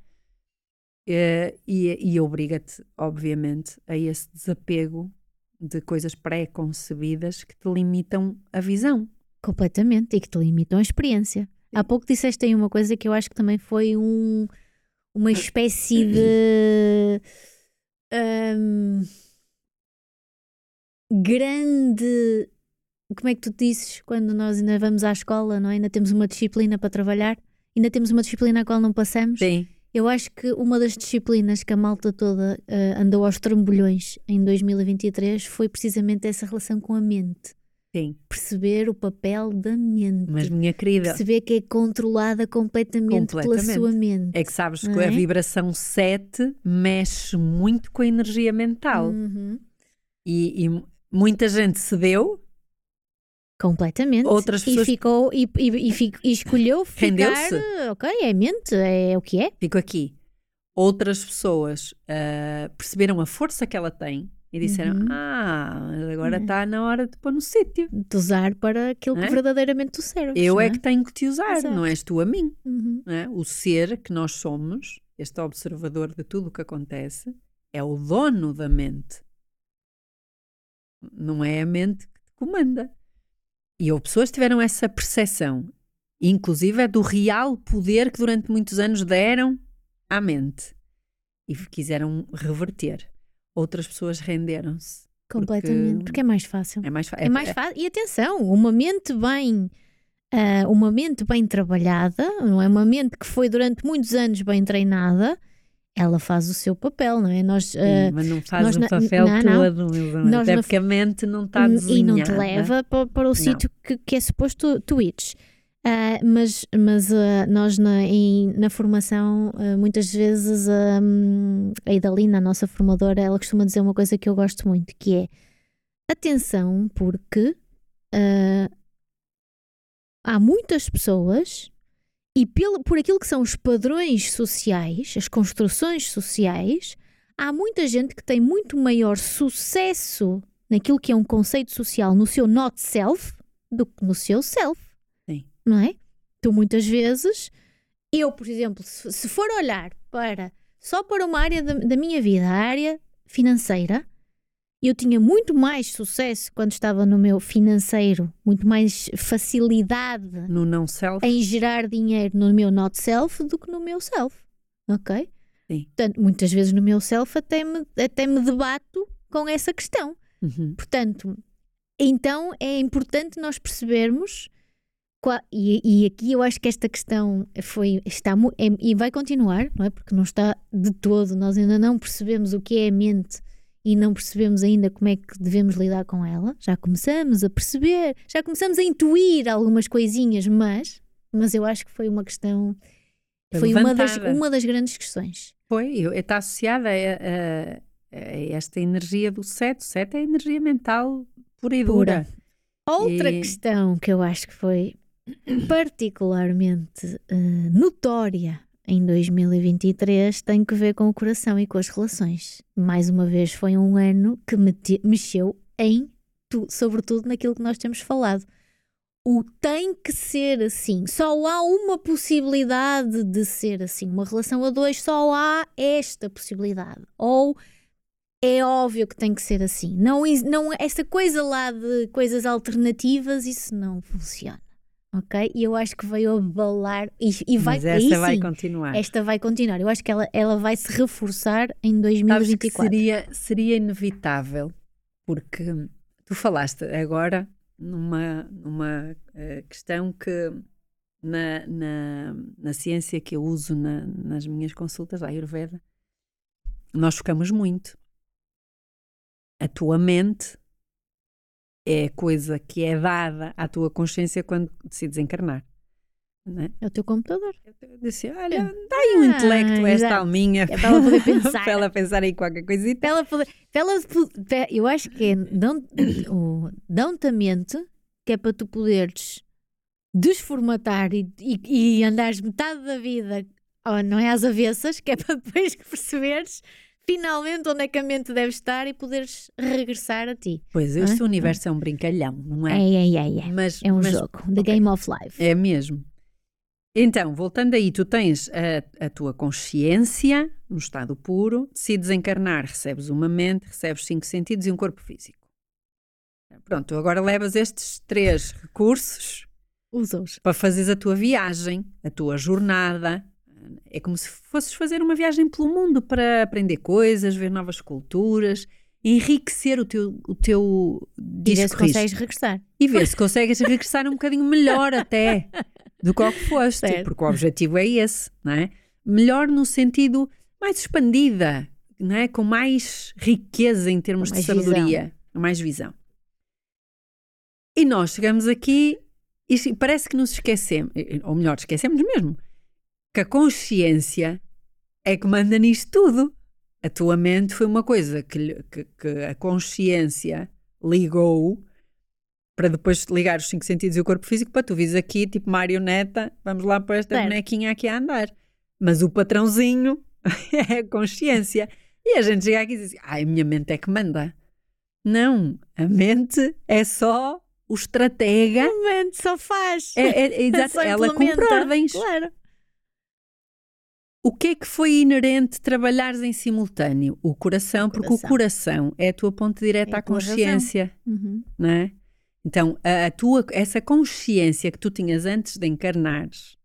[SPEAKER 1] Eh, e, e obriga-te, obviamente, a esse desapego de coisas pré-concebidas que te limitam a visão.
[SPEAKER 2] Completamente, e que te limitam a experiência. Há pouco disseste aí uma coisa que eu acho que também foi um, uma espécie de hum, grande. Como é que tu dizes quando nós ainda vamos à escola, não é? Ainda temos uma disciplina para trabalhar, ainda temos uma disciplina a qual não passamos.
[SPEAKER 1] Sim.
[SPEAKER 2] Eu acho que uma das disciplinas que a malta toda eh, andou aos trambolhões em 2023 foi precisamente essa relação com a mente.
[SPEAKER 1] Sim.
[SPEAKER 2] Perceber o papel da mente
[SPEAKER 1] Mas, minha querida,
[SPEAKER 2] perceber que é controlada completamente, pela
[SPEAKER 1] Completamente.
[SPEAKER 2] sua mente.
[SPEAKER 1] é que sabes que a
[SPEAKER 2] é?
[SPEAKER 1] vibração 7 mexe muito com a energia mental.
[SPEAKER 2] Uhum.
[SPEAKER 1] E, e muita gente cedeu,
[SPEAKER 2] Completamente.
[SPEAKER 1] Outras pessoas-
[SPEAKER 2] E ficou e, e, e fi- e escolheu *laughs* ficar.
[SPEAKER 1] Rendeu-se.
[SPEAKER 2] Ok, é mente, é o que é.
[SPEAKER 1] fico aqui. Outras pessoas ah, perceberam a força que ela tem e disseram:
[SPEAKER 2] Uhum.
[SPEAKER 1] Ah, agora
[SPEAKER 2] Uhum.
[SPEAKER 1] está na hora de pôr no sítio.
[SPEAKER 2] De usar para aquilo
[SPEAKER 1] Não
[SPEAKER 2] que
[SPEAKER 1] é?
[SPEAKER 2] verdadeiramente tu serves.
[SPEAKER 1] Eu
[SPEAKER 2] não
[SPEAKER 1] é que tenho que te usar,
[SPEAKER 2] Exato.
[SPEAKER 1] não és tu a mim.
[SPEAKER 2] Uhum.
[SPEAKER 1] é? O ser que nós somos, este observador de tudo o que acontece, é o dono da mente. Não é a mente que te comanda. E houve pessoas que tiveram essa percepção, inclusive é do real poder que durante muitos anos deram à mente e quiseram reverter. Outras pessoas renderam-se.
[SPEAKER 2] Completamente. Porque,
[SPEAKER 1] Porque
[SPEAKER 2] é mais fácil.
[SPEAKER 1] É mais, fa-
[SPEAKER 2] É, mais fácil. E atenção, uma mente bem. ah, uma mente bem trabalhada, não é uma mente que foi durante muitos anos bem treinada, ela faz o seu papel, não é? Nós,
[SPEAKER 1] Sim,
[SPEAKER 2] ah,
[SPEAKER 1] mas não faz
[SPEAKER 2] nós
[SPEAKER 1] o
[SPEAKER 2] na-
[SPEAKER 1] papel
[SPEAKER 2] não, não.
[SPEAKER 1] todo, amor.
[SPEAKER 2] Nós
[SPEAKER 1] até porque a mente não está
[SPEAKER 2] e
[SPEAKER 1] desenhada.
[SPEAKER 2] não te leva para, para o sítio que, que é suposto tu, tu ires. Ah, mas mas ah, nós na, em- na formação, ah, muitas vezes hum, a Idalina, a nossa formadora, ela costuma dizer uma coisa que eu gosto muito, que é atenção, porque há muitas pessoas e pelo, por aquilo que são os padrões sociais, as construções sociais, há muita gente que tem muito maior sucesso naquilo que é um conceito social no seu not self do que no seu self. Não é? Tu muitas vezes, eu, por exemplo, se, se for olhar para só para uma área da, da minha vida, a área financeira, eu tinha muito mais sucesso quando estava no meu financeiro, muito mais facilidade
[SPEAKER 1] No não self.
[SPEAKER 2] em gerar dinheiro no meu not self do que no meu self. Ok?
[SPEAKER 1] Sim.
[SPEAKER 2] Portanto, muitas vezes no meu self até me, até me debato com essa questão.
[SPEAKER 1] Uhum.
[SPEAKER 2] Portanto, então é importante nós percebermos E, e, aqui eu acho que esta questão foi está é, e vai continuar, não é? Porque não está de todo, nós ainda não percebemos o que é a mente e não percebemos ainda como é que devemos lidar com ela. Já começamos a perceber, já começamos a intuir algumas coisinhas, mas, mas eu acho que foi uma questão, foi uma das, uma das grandes questões.
[SPEAKER 1] Foi, está associada a, a, a, esta energia do sete. O sete é energia mental pura e dura. Pura.
[SPEAKER 2] Outra e... questão que eu acho que foi particularmente uh, notória em 2023 tem que ver com o coração e com as relações. Mais uma vez, foi um ano que mexeu em tu, sobretudo naquilo que nós temos falado. O tem que ser assim. Só há uma possibilidade de ser assim. Uma relação a dois, só há esta possibilidade. Ou é óbvio que tem que ser assim. Não, não, essa coisa lá de coisas alternativas, isso não funciona ok? E eu acho que veio abalar e, e vai
[SPEAKER 1] Mas esta vai sim, continuar.
[SPEAKER 2] Esta vai continuar. Eu acho que ela, ela vai se reforçar em 2024.
[SPEAKER 1] seria, seria inevitável, porque tu falaste agora numa, numa uh, questão que na, na, na, ciência que eu uso na, nas minhas consultas, a Ayurveda, nós focamos muito. A tua mente é coisa que é dada à tua consciência quando decides encarnar.
[SPEAKER 2] É? é? o teu computador.
[SPEAKER 1] Eu disse, olha, dá aí um ah, intelecto esta exato. alminha.
[SPEAKER 2] É para ela poder *laughs* pensar.
[SPEAKER 1] para ela pensar em qualquer coisita.
[SPEAKER 2] Para ela poder, para ela, eu acho que é dão-te a mente que é para tu poderes desformatar e, e, e andares metade da vida, não é às avessas, que é para depois *laughs* perceberes finalmente onde é que a mente deve estar e poderes regressar a ti.
[SPEAKER 1] Pois, este ah? universo é um brincalhão, não é?
[SPEAKER 2] É, é, é. é. Mas, é um mas, jogo, The okay. Game of Life.
[SPEAKER 1] É mesmo. Então, voltando aí, tu tens a, a tua consciência no estado puro, se desencarnar, recebes uma mente, recebes cinco sentidos e um corpo físico. Pronto, agora levas estes três recursos
[SPEAKER 2] Usa-os
[SPEAKER 1] para fazeres a tua viagem, a tua jornada, é como se fosses fazer uma viagem pelo mundo para aprender coisas, ver novas culturas, enriquecer o teu, o teu
[SPEAKER 2] E ver se consegues regressar.
[SPEAKER 1] E ver se consegues regressar um bocadinho melhor até do que o que foste, certo. porque o objetivo é esse, não é? Melhor no sentido mais expandida, não é? Com mais riqueza em termos de sabedoria, visão. mais visão. E nós chegamos aqui e parece que nos esquecemos, ou melhor, esquecemos mesmo que a consciência é que manda nisto tudo. A tua mente foi uma coisa que, que, que a consciência ligou para depois ligar os cinco sentidos e o corpo físico para tu vis aqui, tipo marioneta, vamos lá para esta bonequinha aqui a andar. Mas o patrãozinho *laughs* é a consciência. E a gente chega aqui e diz: ai, a minha mente é que manda. Não, a mente é só o estratega.
[SPEAKER 2] A mente só faz.
[SPEAKER 1] É, é, *laughs* é exato, ela cumpre ordens.
[SPEAKER 2] Claro.
[SPEAKER 1] O que é que foi inerente trabalhares em simultâneo? O coração, o porque coração. o coração é a tua ponte direta é à consciência, uhum. não é? Então, a, a, tua, essa consciência que tu tinhas antes de encarnares,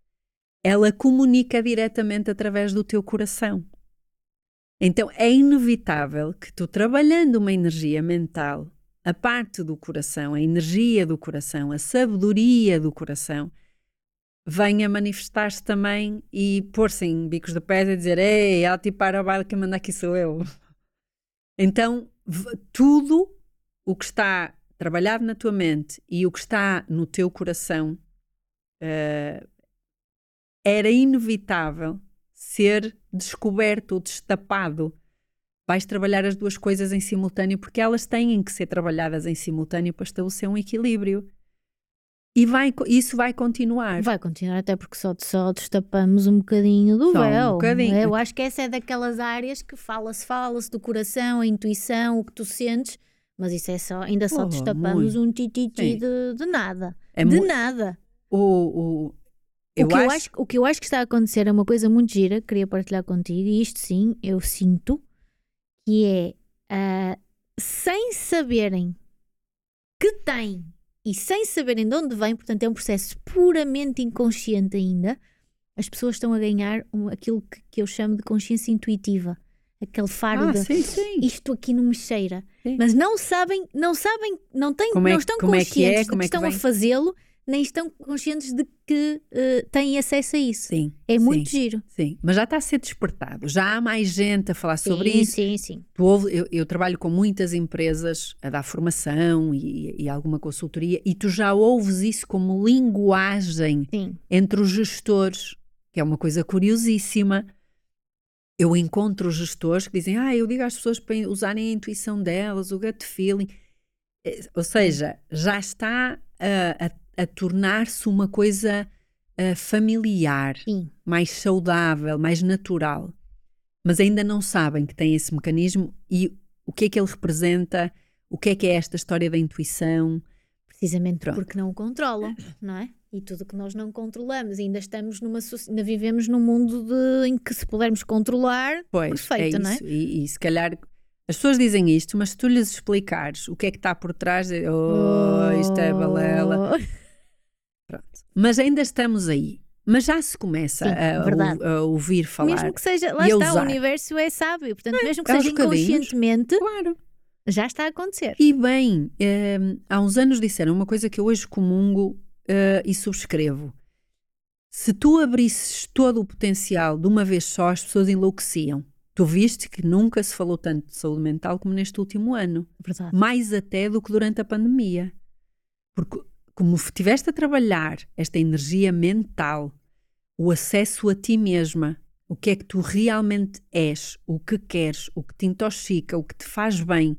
[SPEAKER 1] ela comunica diretamente através do teu coração. Então, é inevitável que tu, trabalhando uma energia mental, a parte do coração, a energia do coração, a sabedoria do coração, venha manifestar-se também e pôr-se em bicos de pés e dizer: Ei, ela tipo para o baile que manda aqui sou eu. *laughs* Então, tudo o que está trabalhado na tua mente e o que está no teu coração uh, era inevitável ser descoberto ou destapado. Vais trabalhar as duas coisas em simultâneo porque elas têm que ser trabalhadas em simultâneo para estabelecer um equilíbrio. E vai, isso vai continuar.
[SPEAKER 2] Vai continuar, até porque só, só destapamos um bocadinho do só véu. Um bocadinho. Eu acho que essa é daquelas áreas que fala-se, fala-se do coração, a intuição, o que tu sentes, mas isso é só, ainda só oh, destapamos muito. um tititi de, de, nada. É de nada.
[SPEAKER 1] O, o,
[SPEAKER 2] o, que acho... Eu acho, o que eu acho que está a acontecer é uma coisa muito gira, queria partilhar contigo, e isto sim, eu sinto, que é uh, sem saberem que têm e sem saberem de onde vem, portanto é um processo puramente inconsciente ainda, as pessoas estão a ganhar um, aquilo que, que, eu chamo de consciência intuitiva. Aquele faro
[SPEAKER 1] ah,
[SPEAKER 2] de
[SPEAKER 1] sim, sim.
[SPEAKER 2] isto aqui não me cheira. Sim. Mas não sabem, não sabem, não, têm, é, não estão como conscientes é é, de que estão a fazê-lo, nem estão conscientes de que uh, têm acesso a isso.
[SPEAKER 1] Sim.
[SPEAKER 2] É muito
[SPEAKER 1] sim,
[SPEAKER 2] giro.
[SPEAKER 1] Sim, mas já está a ser despertado. Já há mais gente a falar sobre
[SPEAKER 2] sim,
[SPEAKER 1] isso.
[SPEAKER 2] Sim, sim,
[SPEAKER 1] eu, eu, trabalho com muitas empresas a dar formação e, e, alguma consultoria e tu já ouves isso como linguagem
[SPEAKER 2] sim.
[SPEAKER 1] entre os gestores, que é uma coisa curiosíssima. Eu encontro gestores que dizem, ah, eu digo às pessoas para usarem a intuição delas, o gut feeling. Eh, ou seja, já está a, a a tornar-se uma coisa uh, familiar,
[SPEAKER 2] Sim.
[SPEAKER 1] mais saudável, mais natural. Mas ainda não sabem que tem esse mecanismo e o que é que ele representa, o que é que é esta história da intuição.
[SPEAKER 2] Precisamente Pronto. porque não o controlam, não é? E tudo que nós não controlamos, ainda estamos numa ainda vivemos num mundo de, em que se pudermos controlar,
[SPEAKER 1] pois,
[SPEAKER 2] perfeito,
[SPEAKER 1] é
[SPEAKER 2] não é?
[SPEAKER 1] E, e se calhar as pessoas dizem isto, mas se tu lhes explicares o que é que está por trás, de, oh, isto é balela. Mas ainda estamos aí. Mas já se começa Sim, a, a, ouvir falar.
[SPEAKER 2] Mesmo que seja, lá está, o universo é sábio. Portanto, é, mesmo que seja inconscientemente,
[SPEAKER 1] claro.
[SPEAKER 2] já está a acontecer.
[SPEAKER 1] E bem, eh, há uns anos disseram uma coisa que eu hoje comungo uh, e subscrevo. Se tu abrisses todo o potencial de uma vez só, as pessoas enlouqueciam. Tu viste que nunca se falou tanto de saúde mental como neste último ano.
[SPEAKER 2] Verdade.
[SPEAKER 1] Mais até do que durante a pandemia. Porque como estiveste a trabalhar esta energia mental, o acesso a ti mesma, o que é que tu realmente és, o que queres, o que te intoxica, o que te faz bem,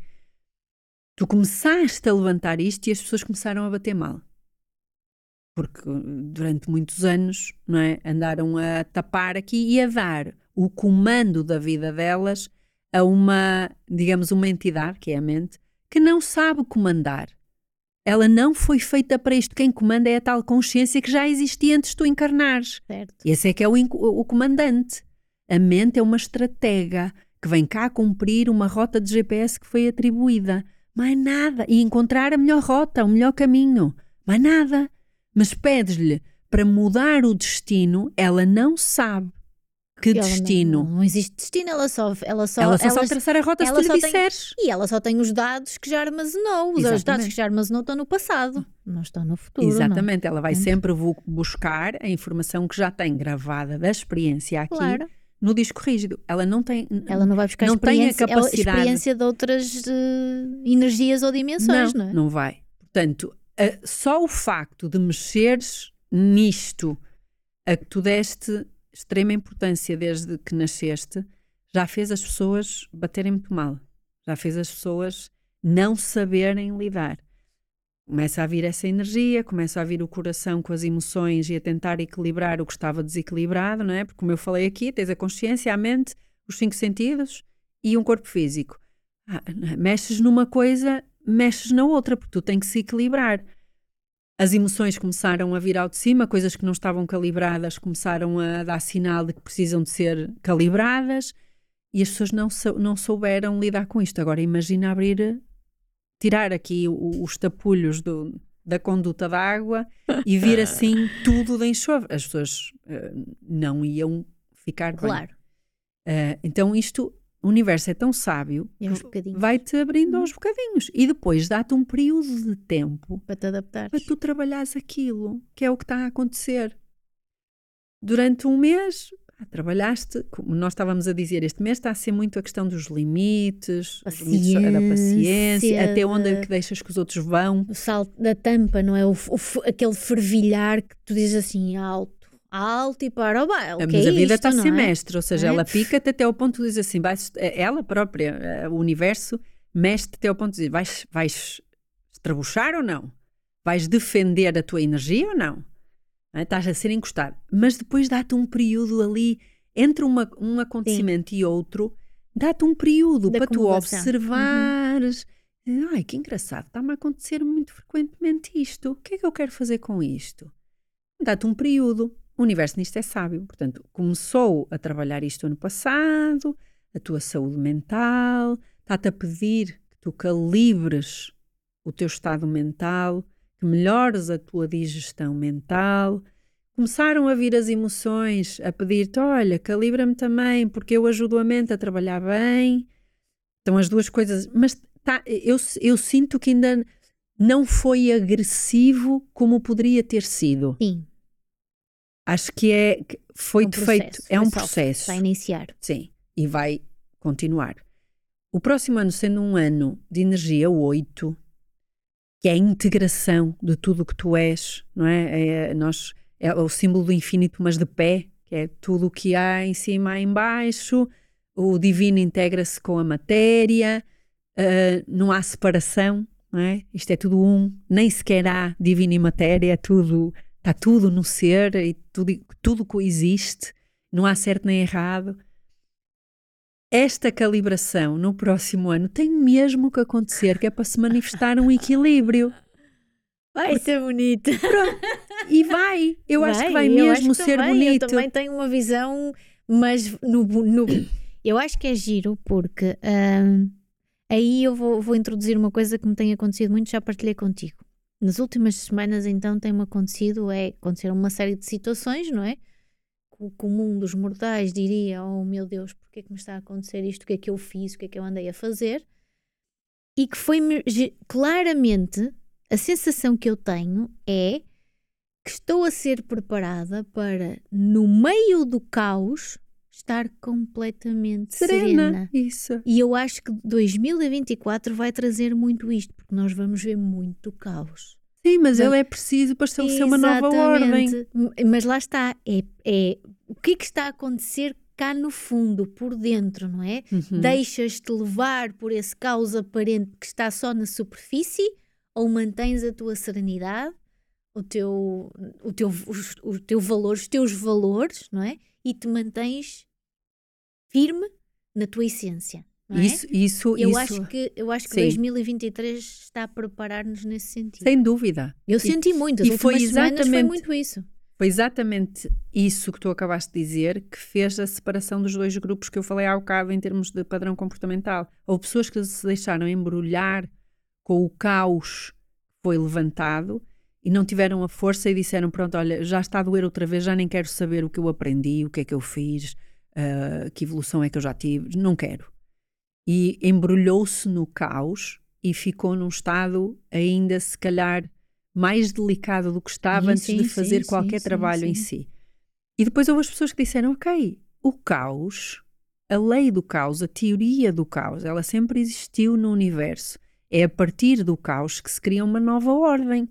[SPEAKER 1] tu começaste a levantar isto e as pessoas começaram a bater mal. Porque durante muitos anos não é, andaram a tapar aqui e a dar o comando da vida delas a uma, digamos, uma entidade, que é a mente, que não sabe comandar ela não foi feita para isto. Quem comanda é a tal consciência que já existia antes de tu encarnares.
[SPEAKER 2] Certo.
[SPEAKER 1] Esse é que é o, o comandante. A mente é uma estratega que vem cá cumprir uma rota de GPS que foi atribuída. Mais nada. E encontrar a melhor rota, o melhor caminho. Mais nada. Mas pedes-lhe para mudar o destino, ela não sabe. Que destino?
[SPEAKER 2] Não, não, existe destino, ela só. Ela só,
[SPEAKER 1] ela só ela, sabe traçar a rota se tu lhe disseres.
[SPEAKER 2] Tem, e ela só tem os dados que já armazenou. Os, os dados que já armazenou estão no passado, não estão no futuro.
[SPEAKER 1] Exatamente,
[SPEAKER 2] não.
[SPEAKER 1] ela vai sempre buscar a informação que já tem gravada da experiência aqui.
[SPEAKER 2] Claro.
[SPEAKER 1] No disco rígido, ela não tem.
[SPEAKER 2] Ela não vai buscar não experiência, tem a capacidade. experiência de outras uh, energias ou dimensões, não,
[SPEAKER 1] não é? Não vai. Portanto, uh, só o facto de mexeres nisto a que tu deste extrema importância desde que nasceste, já fez as pessoas baterem muito mal. Já fez as pessoas não saberem lidar. Começa a vir essa energia, começa a vir o coração com as emoções e a tentar equilibrar o que estava desequilibrado, não é? Porque, como eu falei aqui, tens a consciência, a mente, os cinco sentidos e um corpo físico. Ah, mexes numa coisa, mexes na outra, porque tu tens que se equilibrar as emoções começaram a vir ao de cima, coisas que não estavam calibradas começaram a dar sinal de que precisam de ser calibradas e as pessoas não, sou, não souberam lidar com isto. Agora imagina abrir, tirar aqui o, os tapulhos do, da conduta da água e vir *laughs* assim tudo de enxofre. As pessoas uh, não iam ficar
[SPEAKER 2] bem. Claro.
[SPEAKER 1] Uh, então isto o universo é tão sábio vai-te abrindo aos bocadinhos. E depois dá-te um período de tempo
[SPEAKER 2] para te adaptar
[SPEAKER 1] para tu trabalhares aquilo que é o que está a acontecer. Durante um mês ah, trabalhaste, como nós estávamos a dizer, este mês está a ser muito a questão dos limites,
[SPEAKER 2] paciência,
[SPEAKER 1] limites da paciência, até onde é que deixas que os outros vão.
[SPEAKER 2] O salto da tampa, não é? O, o, aquele fervilhar que tu dizes assim alto alto e para o baile.
[SPEAKER 1] Mas
[SPEAKER 2] é
[SPEAKER 1] a vida
[SPEAKER 2] está
[SPEAKER 1] semestre, é? ou seja, é? ela pica-te até ao ponto de dizer assim, vais, ela própria, eh, o universo, mexe-te até ao ponto de dizer, vais, vais estrabuchar ou não? Vais defender a tua energia ou não? É? Estás a ser encostado. Mas depois dá-te um período ali, entre uma, um acontecimento Sim. e outro, dá-te um período da para tu observares. Uhum. Ai, que engraçado, está-me a acontecer muito frequentemente isto. O que é que eu quero fazer com isto? Dá-te um período. O universo nisto é sábio. Portanto, começou a trabalhar isto ano passado, a tua saúde mental, está-te a pedir que tu calibres o teu estado mental, que melhores a tua digestão mental. Começaram a vir as emoções a pedir-te: olha, calibra-me também, porque eu ajudo a mente a trabalhar bem. Então, as duas coisas. Mas tá, eu, eu sinto que ainda não foi agressivo como poderia ter sido.
[SPEAKER 2] Sim.
[SPEAKER 1] Acho que é foi
[SPEAKER 2] um
[SPEAKER 1] feito, é um processo.
[SPEAKER 2] Vai iniciar.
[SPEAKER 1] Sim, e vai continuar. O próximo ano sendo um ano de energia 8, que é a integração de tudo o que tu és, não é? É, nós, é o símbolo do infinito, mas de pé, que é tudo o que há em cima e em baixo, o divino integra-se com a matéria, ah, não há separação, não é? Isto é tudo um, nem sequer há divino e matéria, é tudo, está tudo no ser e tudo, tudo coexiste, não há certo nem errado. Esta calibração no próximo ano tem mesmo que acontecer, que é para se manifestar um equilíbrio.
[SPEAKER 2] Vai ser bonito.
[SPEAKER 1] E vai, eu acho que vai mesmo ser
[SPEAKER 2] também,
[SPEAKER 1] bonito.
[SPEAKER 2] Eu também tenho uma visão, mas no, no- eu acho que é giro porque hum, aí eu vou, vou introduzir uma coisa que me tem acontecido muito, já partilhei contigo. Nas últimas semanas, então, tem-me acontecido, é aconteceram uma série de situações, não é? O comum dos mortais diria: Oh meu Deus, porque é que me está a acontecer isto? O que é que eu fiz? O que é que eu andei a fazer? E que foi claramente a sensação que eu tenho é que estou a ser preparada para, no meio do caos, estar completamente serena.
[SPEAKER 1] serena. Isso.
[SPEAKER 2] E eu acho que 2024 vai trazer muito isto, porque nós vamos ver muito caos.
[SPEAKER 1] Sim, mas ele é preciso para estabelecer uma nova ordem.
[SPEAKER 2] Mas lá está, é, é o que é que está a acontecer cá no fundo, por dentro, não é?
[SPEAKER 1] Uhum.
[SPEAKER 2] Deixas-te levar por esse caos aparente que está só na superfície ou mantens a tua serenidade, o teu, o teu, os- o teu valor, os teus valores, não é? E te mantens firme na tua essência. É?
[SPEAKER 1] Isso, isso,
[SPEAKER 2] eu,
[SPEAKER 1] isso,
[SPEAKER 2] acho que, eu acho que
[SPEAKER 1] Sim.
[SPEAKER 2] 2023 está a preparar-nos nesse sentido.
[SPEAKER 1] sem dúvida.
[SPEAKER 2] Eu
[SPEAKER 1] E-
[SPEAKER 2] senti muito, as
[SPEAKER 1] e foi
[SPEAKER 2] semanas foi
[SPEAKER 1] exatamente-
[SPEAKER 2] muito isso.
[SPEAKER 1] Foi exatamente isso que tu acabaste de dizer que fez a separação dos dois grupos que eu falei há bocado em termos de padrão comportamental. Houve pessoas que se deixaram embrulhar com o caos que foi levantado e não tiveram a força e disseram: Pronto, olha, já está a doer outra vez, já nem quero saber o que eu aprendi, o que é que eu fiz, ah, que evolução é que eu já tive, não quero. E embrulhou-se no caos e ficou num estado ainda, se calhar, mais delicado do que estava
[SPEAKER 2] Sim,
[SPEAKER 1] antes
[SPEAKER 2] sim,
[SPEAKER 1] de fazer
[SPEAKER 2] sim,
[SPEAKER 1] qualquer trabalho em si. E depois houve as pessoas que disseram: Ok, o caos, a lei do caos, a teoria do caos, ela sempre existiu no universo. É a partir do caos que se cria uma nova ordem.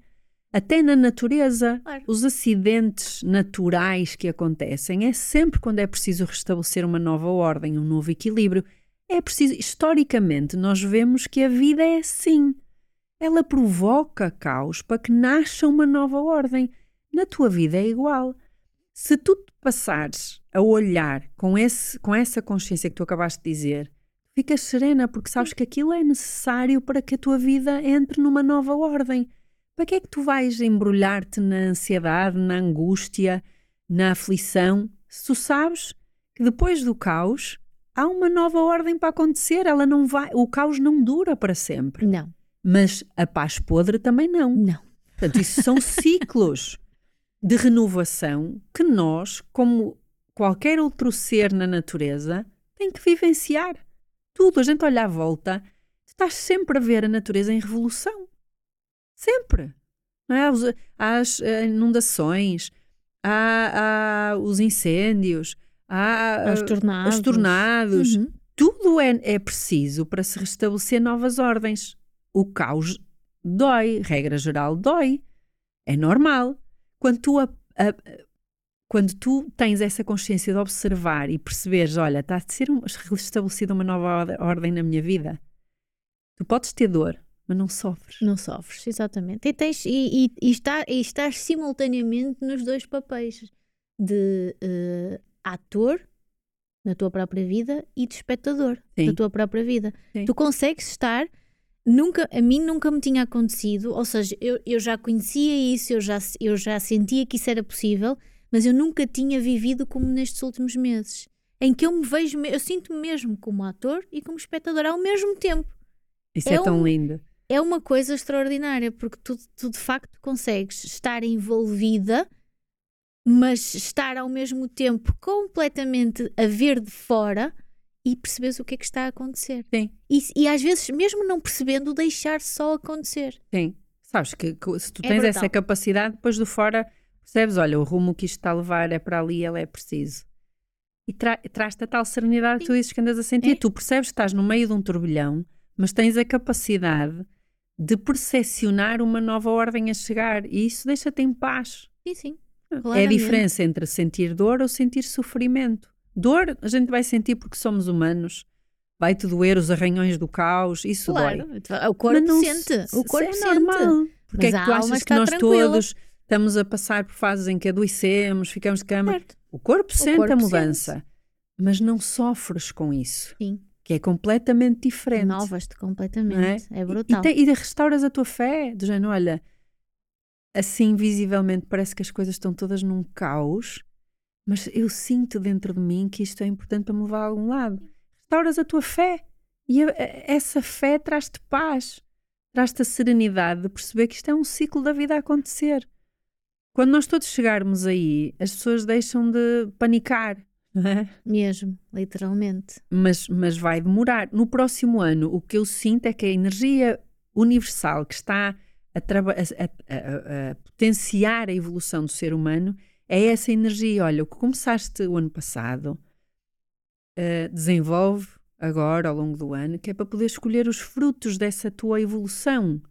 [SPEAKER 1] Até na natureza,
[SPEAKER 2] Claro.
[SPEAKER 1] os acidentes naturais que acontecem é sempre quando é preciso restabelecer uma nova ordem, um novo equilíbrio. É preciso, historicamente, nós vemos que a vida é assim. Ela provoca caos para que nasça uma nova ordem. Na tua vida é igual. Se tu te passares a olhar com, esse, com essa consciência que tu acabaste de dizer, ficas serena porque sabes que aquilo é necessário para que a tua vida entre numa nova ordem. Para que é que tu vais embrulhar-te na ansiedade, na angústia, na aflição, se tu sabes que depois do caos há uma nova ordem para acontecer, ela não vai, o caos não dura para sempre,
[SPEAKER 2] Não,
[SPEAKER 1] mas a paz podre também não.
[SPEAKER 2] não.
[SPEAKER 1] Portanto, isso são *laughs* ciclos de renovação que nós, como qualquer outro ser na natureza, tem que vivenciar. Tudo, a gente olha à volta, estás sempre a ver a natureza em revolução. Sempre. É? Os- Há as eh, inundações, há, há os incêndios, há
[SPEAKER 2] Os
[SPEAKER 1] eh,
[SPEAKER 2] tornados.
[SPEAKER 1] os tornados.
[SPEAKER 2] Uhum.
[SPEAKER 1] Tudo é, é preciso para se restabelecer novas ordens. O caos dói, regra geral dói. É normal. Quando tu, a- a- quando tu tens essa consciência de observar e perceberes, olha, está a ser um- restabelecida uma nova orde- ordem na minha vida, tu podes ter dor, mas não sofres.
[SPEAKER 2] Não sofres, exatamente. E, tens, e, e, e, está, e estás simultaneamente nos dois papéis de eh, ator na tua própria vida e de espectador
[SPEAKER 1] Sim.
[SPEAKER 2] da tua própria vida.
[SPEAKER 1] Sim.
[SPEAKER 2] Tu consegues estar. Nunca, a mim nunca me tinha acontecido, ou seja, eu, eu já conhecia isso, eu já, eu já sentia que isso era possível, mas eu nunca tinha vivido como nestes últimos meses, em que eu me vejo, eu sinto-me mesmo como ator e como espectador ao mesmo tempo
[SPEAKER 1] Isso
[SPEAKER 2] É
[SPEAKER 1] é, tão
[SPEAKER 2] um-
[SPEAKER 1] lindo.
[SPEAKER 2] É uma coisa extraordinária, porque tu, tu de facto consegues estar envolvida, mas estar ao mesmo tempo completamente a ver de fora e perceberes o que é que está a acontecer.
[SPEAKER 1] Sim.
[SPEAKER 2] E, e às vezes, mesmo não percebendo, deixar só acontecer.
[SPEAKER 1] Sim, Sabes que, que se tu
[SPEAKER 2] É
[SPEAKER 1] tens
[SPEAKER 2] brutal.
[SPEAKER 1] essa capacidade, depois de fora percebes, olha, o rumo que isto está a levar é para ali, ele é preciso. E tra traz-te a tal serenidade que tu dizes que andas a sentir.
[SPEAKER 2] É.
[SPEAKER 1] Tu percebes que estás no meio de um turbilhão, mas tens a capacidade de percepcionar uma nova ordem a chegar e isso deixa-te em paz.
[SPEAKER 2] Sim, sim.
[SPEAKER 1] É a
[SPEAKER 2] Claramente.
[SPEAKER 1] diferença entre sentir dor ou sentir sofrimento. Dor a gente vai sentir porque somos humanos. Vai-te doer os arranhões do caos, isso dói.
[SPEAKER 2] Claro. O corpo
[SPEAKER 1] não
[SPEAKER 2] sente.
[SPEAKER 1] se-
[SPEAKER 2] O corpo
[SPEAKER 1] é
[SPEAKER 2] sente.
[SPEAKER 1] normal. Porque
[SPEAKER 2] Mas
[SPEAKER 1] é que tu achas que nós
[SPEAKER 2] tranquila.
[SPEAKER 1] todos estamos a passar por fases em que adoecemos, ficamos de cama?
[SPEAKER 2] Certo.
[SPEAKER 1] O corpo sente
[SPEAKER 2] corpo
[SPEAKER 1] a mudança, mas não sofres com isso,
[SPEAKER 2] Sim.
[SPEAKER 1] Que é completamente diferente.
[SPEAKER 2] Renovas-te
[SPEAKER 1] não
[SPEAKER 2] completamente. É,
[SPEAKER 1] E,
[SPEAKER 2] brutal.
[SPEAKER 1] te- e de- restauras a tua fé, do género, olha, assim visivelmente parece que as coisas estão todas num caos, mas eu sinto dentro de mim que isto é importante para me levar a algum lado. Restauras a tua fé e a- a- essa fé traz-te paz, traz-te a serenidade de perceber que isto é um ciclo da vida a acontecer. Quando nós todos chegarmos aí, as pessoas deixam de panicar, não é?
[SPEAKER 2] Mesmo, literalmente.
[SPEAKER 1] mas, mas vai demorar. No próximo ano, o que eu sinto é que a energia universal que está a, a- a- a- potenciar a evolução do ser humano é essa energia. Olha, o que começaste o ano passado, eh, desenvolve agora, ao longo do ano, que é para poder escolher os frutos dessa tua evolução.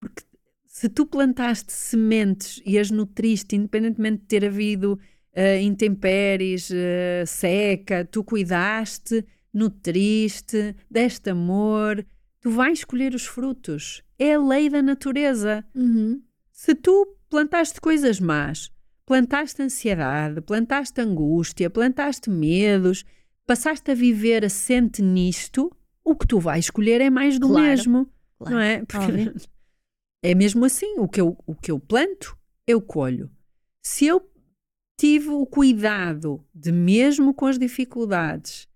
[SPEAKER 1] Porque se tu plantaste sementes e as nutriste, independentemente de ter havido uh, intempéries, uh, seca, tu cuidaste, nutriste, deste amor, tu vais escolher os frutos. É a lei da natureza.
[SPEAKER 2] Uhum.
[SPEAKER 1] Se tu plantaste coisas más, plantaste ansiedade, plantaste angústia, plantaste medos, passaste a viver assente nisto, o que tu vais escolher é mais do
[SPEAKER 2] Claro,
[SPEAKER 1] mesmo,
[SPEAKER 2] Claro.
[SPEAKER 1] não é? Porque *laughs* é mesmo assim, o que, eu, o que eu planto, eu colho. Se eu tive o cuidado de, mesmo com as dificuldades,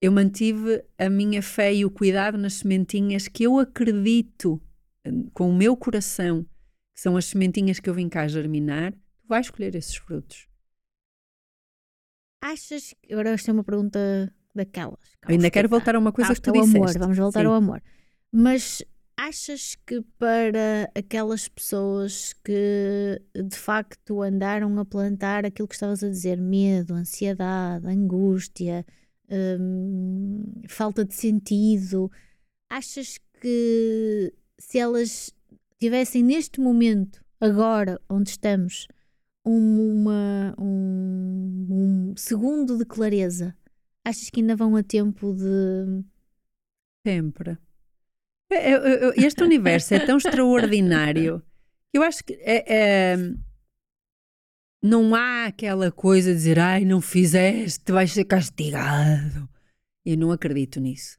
[SPEAKER 1] eu mantive a minha fé e o cuidado nas sementinhas que eu acredito eh, com o meu coração, que são as sementinhas que eu vim cá germinar, tu vais escolher esses frutos.
[SPEAKER 2] Achas que. Agora esta é uma pergunta daquelas.
[SPEAKER 1] Ainda quero voltar a uma coisa que tu
[SPEAKER 2] o
[SPEAKER 1] disseste.
[SPEAKER 2] amor, vamos voltar
[SPEAKER 1] Sim.
[SPEAKER 2] ao amor. Mas achas que para aquelas pessoas que de facto andaram a plantar aquilo que estavas a dizer, medo, ansiedade, angústia, hum, falta de sentido, achas que se elas tivessem neste momento, agora onde estamos, um- uma, um, um segundo de clareza, achas que ainda vão a tempo de
[SPEAKER 1] Sempre. Eu- Este universo é tão extraordinário que eu acho que é- é, não há aquela coisa de dizer ai, não fizeste, vais ser castigado. Eu não acredito nisso.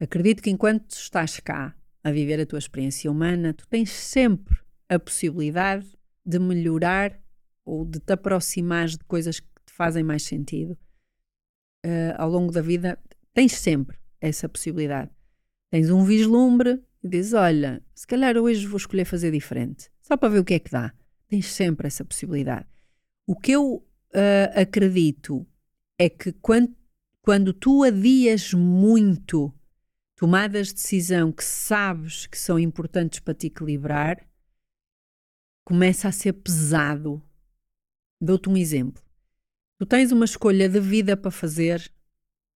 [SPEAKER 1] Acredito que enquanto estás cá a viver a tua experiência humana, tu tens sempre a possibilidade de melhorar ou de te aproximar de coisas que te fazem mais sentido. Eh, ao longo da vida, tens sempre essa possibilidade tens um vislumbre e dizes: Olha, se calhar hoje vou escolher fazer diferente, só para ver o que é que dá. Tens sempre essa possibilidade. O que eu ah, acredito é que quando, quando tu adias muito tomadas de decisão que sabes que são importantes para te equilibrar, começa a ser pesado. Dou-te um exemplo. Tu tens uma escolha de vida para fazer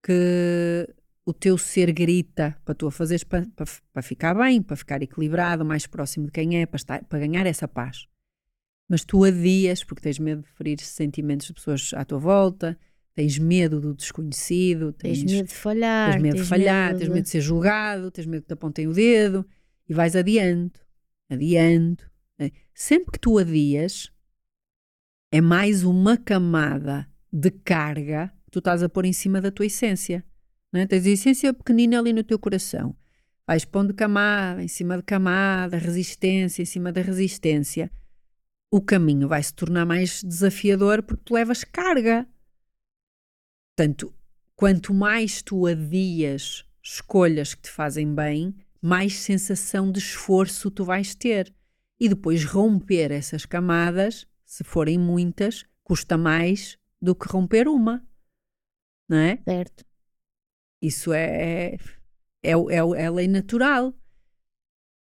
[SPEAKER 1] que o teu ser grita para tu a fazeres para, para, para ficar bem, para ficar equilibrado, mais próximo de quem é, para, estar, para ganhar essa paz. Mas tu adias porque tens medo de ferir sentimentos de pessoas à tua volta, tens medo do desconhecido, tens,
[SPEAKER 2] tens medo de falhar,
[SPEAKER 1] tens medo de falhar, tens medo de ser julgado, tens medo que te apontem o dedo e vais adiando, adiando. né? Sempre que tu adias, é mais uma camada de carga que tu estás a pôr em cima da tua essência. Não é? Tens a essência pequenina ali no teu coração. Vais pondo camada em cima de camada, resistência em cima da resistência. O caminho vai se tornar mais desafiador porque tu levas carga. Portanto, quanto mais tu adias escolhas que te fazem bem, mais sensação de esforço tu vais ter. E depois romper essas camadas, se forem muitas, custa mais do que romper uma. Não é?
[SPEAKER 2] Certo.
[SPEAKER 1] Isso é, é, é, é, é lei natural.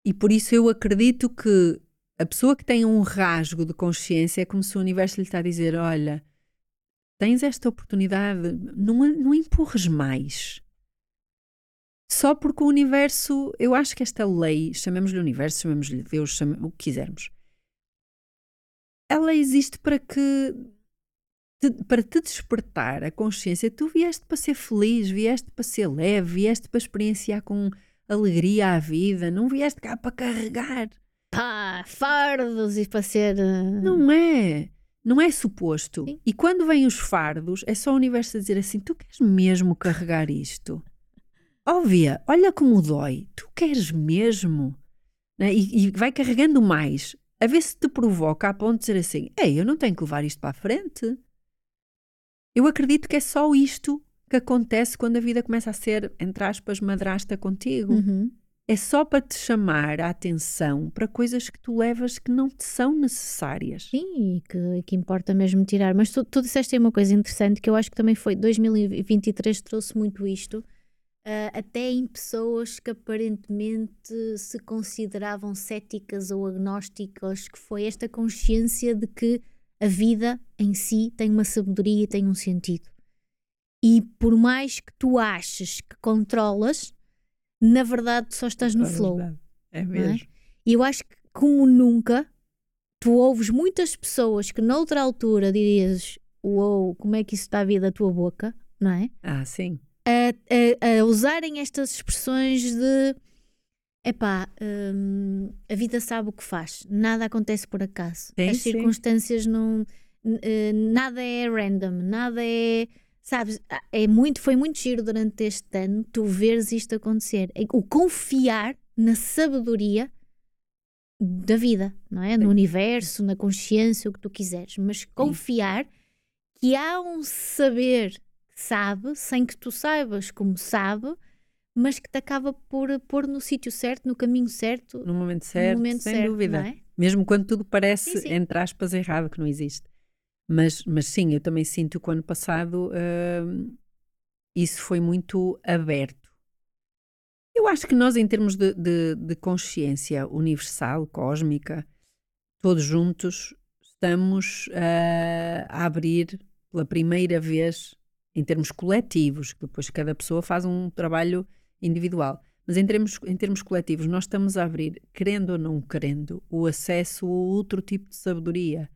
[SPEAKER 1] E por isso eu acredito que a pessoa que tem um rasgo de consciência é como se o universo lhe está a dizer: olha, tens esta oportunidade, não, não empurres mais. Só porque o universo, eu acho que esta lei, chamemos-lhe universo, chamemos-lhe Deus, chamemos, o que quisermos, ela existe para que te, para te despertar a consciência, tu vieste para ser feliz, vieste para ser leve, vieste para experienciar com alegria a vida, não vieste cá para carregar.
[SPEAKER 2] Pá, fardos e para ser. Uh...
[SPEAKER 1] Não é. Não é suposto. Sim. E quando vêm os fardos, é só o universo a dizer assim: tu queres mesmo carregar isto? *laughs* Óbvia, olha como dói. Tu queres mesmo? Né? E, e, vai carregando mais. A ver se te provoca a ponto de dizer assim: ei, eu não tenho que levar isto para a frente. Eu acredito que é só isto que acontece quando a vida começa a ser, entre aspas, madrasta contigo.
[SPEAKER 2] Uhum.
[SPEAKER 1] É só para te chamar a atenção para coisas que tu levas que não te são necessárias.
[SPEAKER 2] Sim, e que, que importa mesmo tirar. Mas tu, tu disseste uma coisa interessante que eu acho que também foi 2023 trouxe muito isto. Uh, até em pessoas que aparentemente se consideravam céticas ou agnósticas, que foi esta consciência de que a vida em si tem uma sabedoria e tem um sentido. E por mais que tu aches que controlas, na verdade só estás no é flow.
[SPEAKER 1] É mesmo. É?
[SPEAKER 2] E eu acho que, como nunca, tu ouves muitas pessoas que noutra altura dirias: Uou, como é que isso está a vir da tua boca, não é?
[SPEAKER 1] Ah, sim.
[SPEAKER 2] A, a, a usarem estas expressões de epá, hum, a vida sabe o que faz, nada acontece por acaso.
[SPEAKER 1] Sim,
[SPEAKER 2] As
[SPEAKER 1] sim.
[SPEAKER 2] circunstâncias não. Uh, nada é random, nada é Sabes, é muito, foi muito giro durante este ano tu veres isto acontecer. É o confiar na sabedoria da vida, não é? No universo, na consciência, o que tu quiseres, mas confiar que há um saber que sabe, sem que tu saibas como sabe, mas que te acaba por pôr no sítio certo, no caminho certo,
[SPEAKER 1] no momento certo, no momento sem certo, dúvida. É? Mesmo quando tudo parece, sim, sim. entre aspas, errado, que não existe. Mas, mas sim, eu também sinto que o ano passado uh, isso foi muito aberto. Eu acho que nós, em termos de, de, de consciência universal, cósmica, todos juntos, estamos uh, a abrir pela primeira vez, em termos coletivos, depois cada pessoa faz um trabalho individual. Mas em termos, em termos coletivos, nós estamos a abrir, querendo ou não querendo, o acesso a outro tipo de sabedoria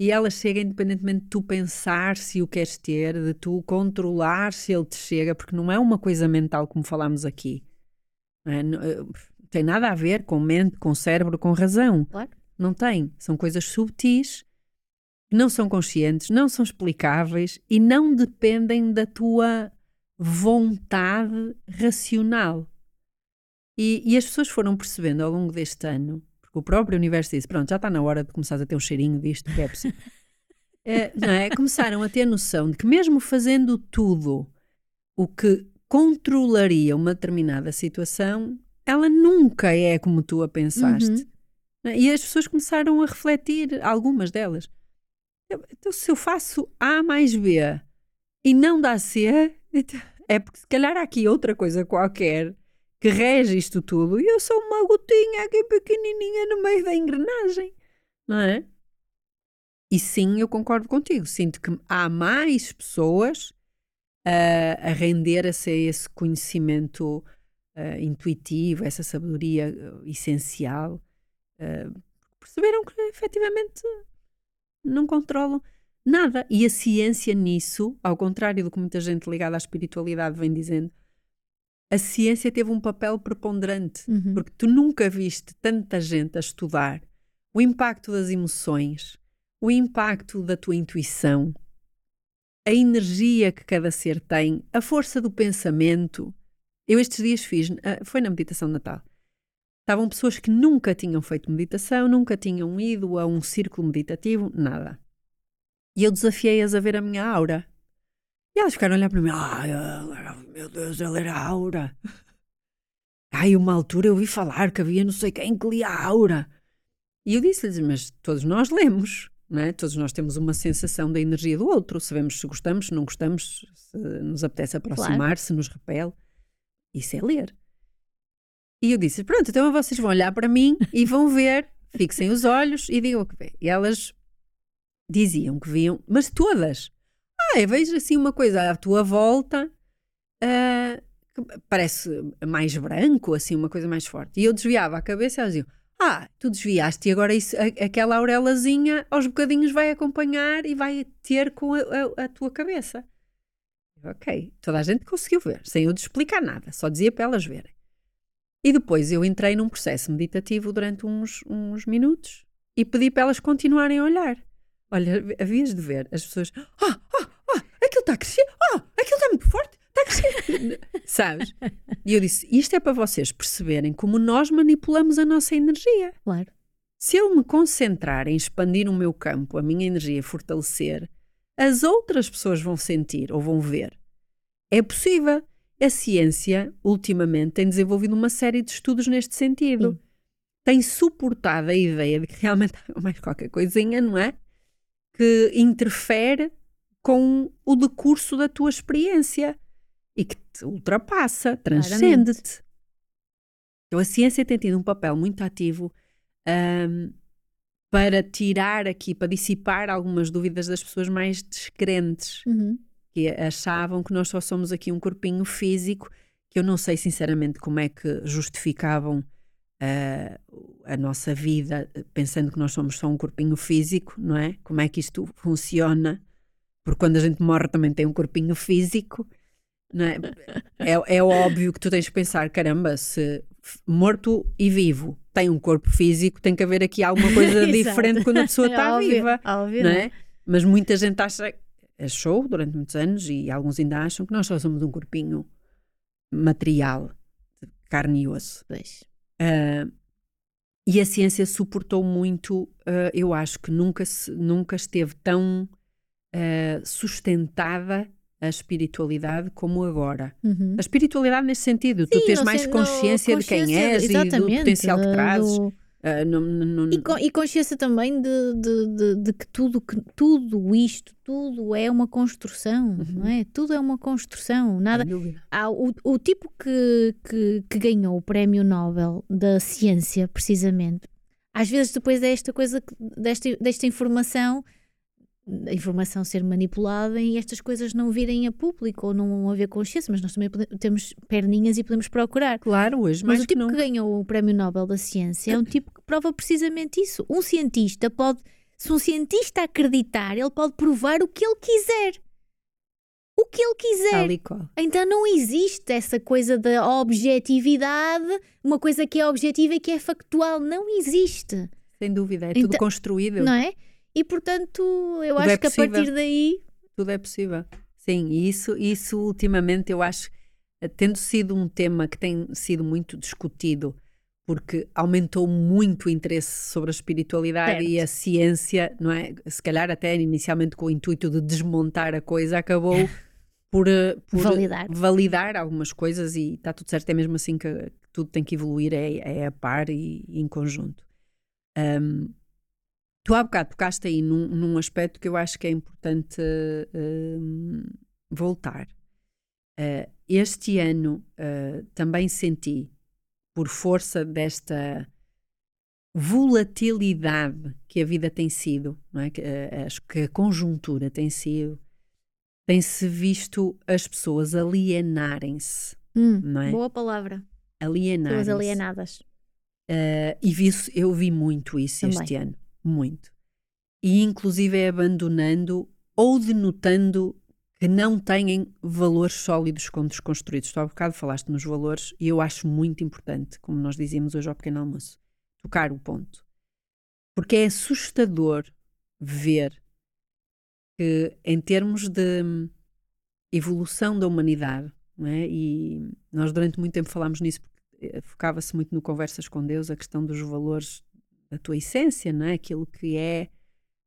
[SPEAKER 1] e ela chega independentemente de tu pensar se o queres ter, de tu controlar se ele te chega, porque não é uma coisa mental como falámos aqui. É? não eh, tem nada a ver com mente, com cérebro, com razão.
[SPEAKER 2] Claro.
[SPEAKER 1] Não tem. São coisas subtis, não são conscientes, não são explicáveis e não dependem da tua vontade racional. E, e as pessoas foram percebendo ao longo deste ano porque o próprio universo disse: pronto, já está na hora de começar a ter um cheirinho disto que é é, *laughs* não é? Começaram a ter noção de que, mesmo fazendo tudo o que controlaria uma determinada situação, ela nunca é como tu a pensaste. Uhum. É? E as pessoas começaram a refletir, algumas delas. Então, se eu faço A mais B e não dá C, é porque se calhar há aqui outra coisa qualquer que rege isto tudo e eu sou uma gotinha aqui pequenininha no meio da engrenagem, não é? E sim, eu concordo contigo. Sinto que há mais pessoas uh, a render-se a esse conhecimento uh, intuitivo, essa sabedoria uh, essencial. perceberam que efetivamente não controlam nada. E a ciência nisso, ao contrário do que muita gente ligada à espiritualidade vem dizendo, a ciência teve um papel preponderante,
[SPEAKER 2] uhum.
[SPEAKER 1] porque tu nunca viste tanta gente a estudar o impacto das emoções, o impacto da tua intuição, a energia que cada ser tem, a força do pensamento. Eu estes dias fiz, ah, foi na meditação de Natal. Estavam pessoas que nunca tinham feito meditação, nunca tinham ido a um círculo meditativo, nada. E eu desafiei-as a ver a minha aura. E elas ficaram a olhar para mim. Ai, meu Deus, ela era a Aura. *laughs* Ai, uma altura eu ouvi falar que havia não sei quem que lia a Aura. E eu disse-lhes, mas todos nós lemos, não é? Todos nós temos uma sensação da energia do outro. Sabemos se gostamos, se não gostamos, se nos apetece aproximar, claro. se nos repele. Isso é ler. E eu disse: Pronto, então vocês vão olhar para mim e vão ver, fixem os olhos e digam o que vê. E elas diziam que viam, mas todas. Ah, eu vejo assim uma coisa à tua volta, uh, que parece mais branco, assim, uma coisa mais forte. E eu desviava a cabeça e elas diziam: Ah, tu desviaste e agora isso, a, aquela aurelazinha aos bocadinhos vai acompanhar e vai ter com a, a, a tua cabeça. Ok, toda a gente conseguiu ver, sem eu te explicar nada, só dizia para elas verem. E depois eu entrei num processo meditativo durante uns, uns minutos e pedi para elas continuarem a olhar. Olha, havias de ver as pessoas. Ah, ah, ah, aquilo está a crescer. Ah, aquilo está muito forte. Está a crescer. *laughs* Sabes? E eu disse: isto é para vocês perceberem como nós manipulamos a nossa energia.
[SPEAKER 2] Claro.
[SPEAKER 1] Se eu me concentrar em expandir o meu campo, a minha energia, fortalecer, as outras pessoas vão sentir ou vão ver. É possível. A ciência, ultimamente, tem desenvolvido uma série de estudos neste sentido. Sim. Tem suportado a ideia de que realmente há mais qualquer coisinha, não é? Que interfere com o decurso da tua experiência e que te ultrapassa, transcende-te. Então a ciência tem tido um papel muito ativo um, para tirar aqui, para dissipar algumas dúvidas das pessoas mais descrentes.
[SPEAKER 2] Uhum
[SPEAKER 1] que achavam que nós só somos aqui um corpinho físico, que eu não sei sinceramente como é que justificavam uh, a nossa vida pensando que nós somos só um corpinho físico, não é? Como é que isto funciona? Porque quando a gente morre também tem um corpinho físico, não é? É, é óbvio que tu tens que pensar, caramba, se morto e vivo tem um corpo físico, tem que haver aqui alguma coisa *laughs* diferente quando a pessoa está
[SPEAKER 2] é
[SPEAKER 1] viva,
[SPEAKER 2] óbvio,
[SPEAKER 1] não é? Mas muita gente acha achou durante muitos anos, e alguns ainda acham, que nós só somos um corpinho material, de carne e osso.
[SPEAKER 2] Pois.
[SPEAKER 1] Uh, e a ciência suportou muito, uh, eu acho que nunca, se, nunca esteve tão uh, sustentada a espiritualidade como agora.
[SPEAKER 2] Uhum.
[SPEAKER 1] A espiritualidade nesse sentido, Sim, tu tens mais consciência, consciência, de quem és e do potencial que trazes. Do Uh, não, não,
[SPEAKER 2] e, com, e, consciência também de, de, de, de, que, tudo, que tudo isto, tudo é uma construção, uhum. não é? Tudo é uma construção. Nada. Há, o, o tipo que, que, que ganhou o prémio Nobel da ciência, precisamente, às vezes depois desta coisa, desta, desta informação a informação ser manipulada e estas coisas não virem a público ou não haver consciência, mas nós também podemos, temos perninhas e podemos procurar.
[SPEAKER 1] Claro, hoje
[SPEAKER 2] Mas
[SPEAKER 1] o
[SPEAKER 2] tipo
[SPEAKER 1] que,
[SPEAKER 2] que, ganhou o Prémio Nobel da Ciência é um tipo que prova precisamente isso. Um cientista pode, se um cientista acreditar, ele pode provar o que ele quiser. O que ele quiser. Então não existe essa coisa da objetividade, uma coisa que é objetiva e que é factual. Não existe.
[SPEAKER 1] Sem dúvida, é tudo então, construído.
[SPEAKER 2] Não é? E portanto, eu tudo acho é que a partir daí.
[SPEAKER 1] Tudo é possível. Sim, e isso, isso ultimamente eu acho, tendo sido um tema que tem sido muito discutido, porque aumentou muito o interesse sobre a espiritualidade certo. e a ciência, não é? Se calhar até inicialmente com o intuito de desmontar a coisa, acabou *laughs* por, eh, por
[SPEAKER 2] validar.
[SPEAKER 1] validar. algumas coisas e está tudo certo, é mesmo assim que tudo tem que evoluir, é, é a par e, e em conjunto. Um, Tu há bocado tocaste aí num, num aspecto que eu acho que é importante uh, voltar. Uh, este ano uh, também senti, por força desta volatilidade que a vida tem sido, não é? que, acho que a conjuntura tem sido, tem-se visto as pessoas alienarem-se.
[SPEAKER 2] Hum,
[SPEAKER 1] é?
[SPEAKER 2] Boa palavra.
[SPEAKER 1] Alienarem-se.
[SPEAKER 2] Pessoas alienadas.
[SPEAKER 1] e vi, eu vi muito isso também. este ano muito. E inclusive é abandonando ou denotando que não têm valores sólidos como desconstruídos. Tu há bocado falaste nos valores e eu acho muito importante, como nós dizíamos hoje ao pequeno almoço, tocar o ponto. Porque é assustador ver que em termos de evolução da humanidade, é? e nós durante muito tempo falámos nisso porque eh, focava-se muito no Conversas com Deus, a questão dos valores a tua essência, não é? Aquilo que é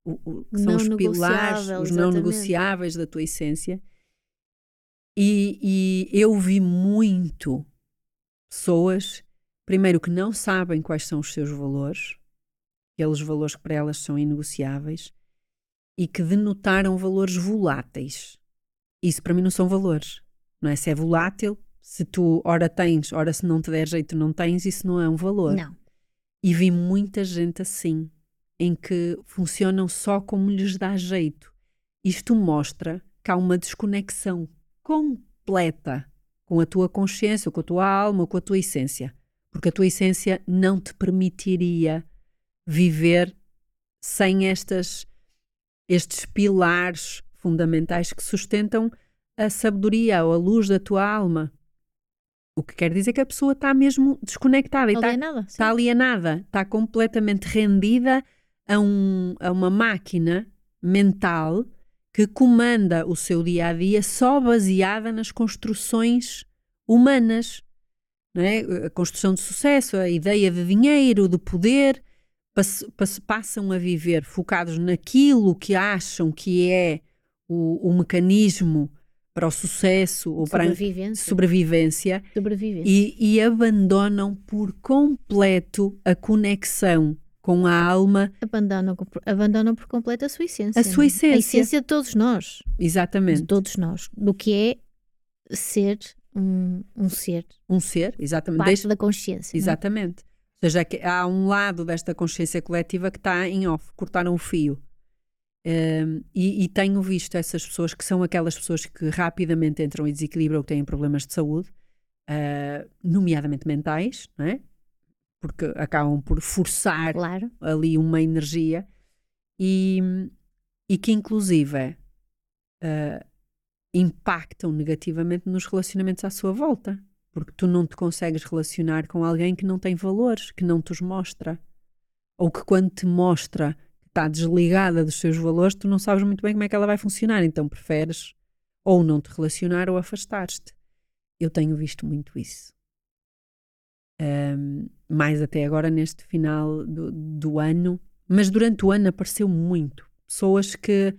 [SPEAKER 1] o, o que são os pilares, os não negociáveis da tua essência. E, e eu vi muito pessoas, primeiro, que não sabem quais são os seus valores, aqueles valores que para elas são inegociáveis, e que denotaram valores voláteis. Isso para mim não são valores. Não é? Se é volátil, Se tu, ora tens, ora se não te der jeito, não tens, isso não é um valor.
[SPEAKER 2] Não.
[SPEAKER 1] E vi muita gente assim, em que funcionam só como lhes dá jeito. Isto mostra que há uma desconexão completa com a tua consciência, com a tua alma, com a tua essência. Porque a tua essência não te permitiria viver sem estas, estes pilares fundamentais que sustentam a sabedoria ou a luz da tua alma. O que quer dizer que a pessoa está mesmo desconectada e
[SPEAKER 2] Alienada,
[SPEAKER 1] está,
[SPEAKER 2] sim.
[SPEAKER 1] está alienada, está completamente rendida a, um, a uma máquina mental que comanda o seu dia a dia só baseada nas construções humanas. É? A construção de sucesso, a ideia de dinheiro, de poder, pass- pass- passam a viver focados naquilo que acham que é o, o mecanismo para o sucesso ou para a
[SPEAKER 2] Sobrevivência.
[SPEAKER 1] sobrevivência
[SPEAKER 2] Sobrevivência.
[SPEAKER 1] e, e abandonam por completo a conexão com a alma,
[SPEAKER 2] Abandonam, por- abandonam por completo a sua essência.
[SPEAKER 1] A sua
[SPEAKER 2] não é?
[SPEAKER 1] essência.
[SPEAKER 2] A essência de todos nós. De
[SPEAKER 1] exatamente,
[SPEAKER 2] todos nós. Do que é ser um, um ser.
[SPEAKER 1] um ser, exatamente,
[SPEAKER 2] Parte da consciência. não é?
[SPEAKER 1] exatamente. Ou seja, que há um lado desta consciência coletiva que está em off, cortaram o fio. Um, e, e tenho visto essas pessoas que são aquelas pessoas que rapidamente entram em desequilíbrio ou que têm problemas de saúde, uh, nomeadamente mentais, não é? porque acabam por forçar
[SPEAKER 2] Claro.
[SPEAKER 1] ali uma energia e, e que inclusive eh, impactam negativamente nos relacionamentos à sua volta. Porque tu não te consegues relacionar com alguém que não tem valores, que não te os mostra. Ou que quando te mostra está desligada dos seus valores, tu não sabes muito bem como é que ela vai funcionar. Então preferes ou não te relacionar ou afastar-te. Eu tenho visto muito isso. Um, mais até agora neste final do, do ano, mas durante o ano apareceu muito. Pessoas que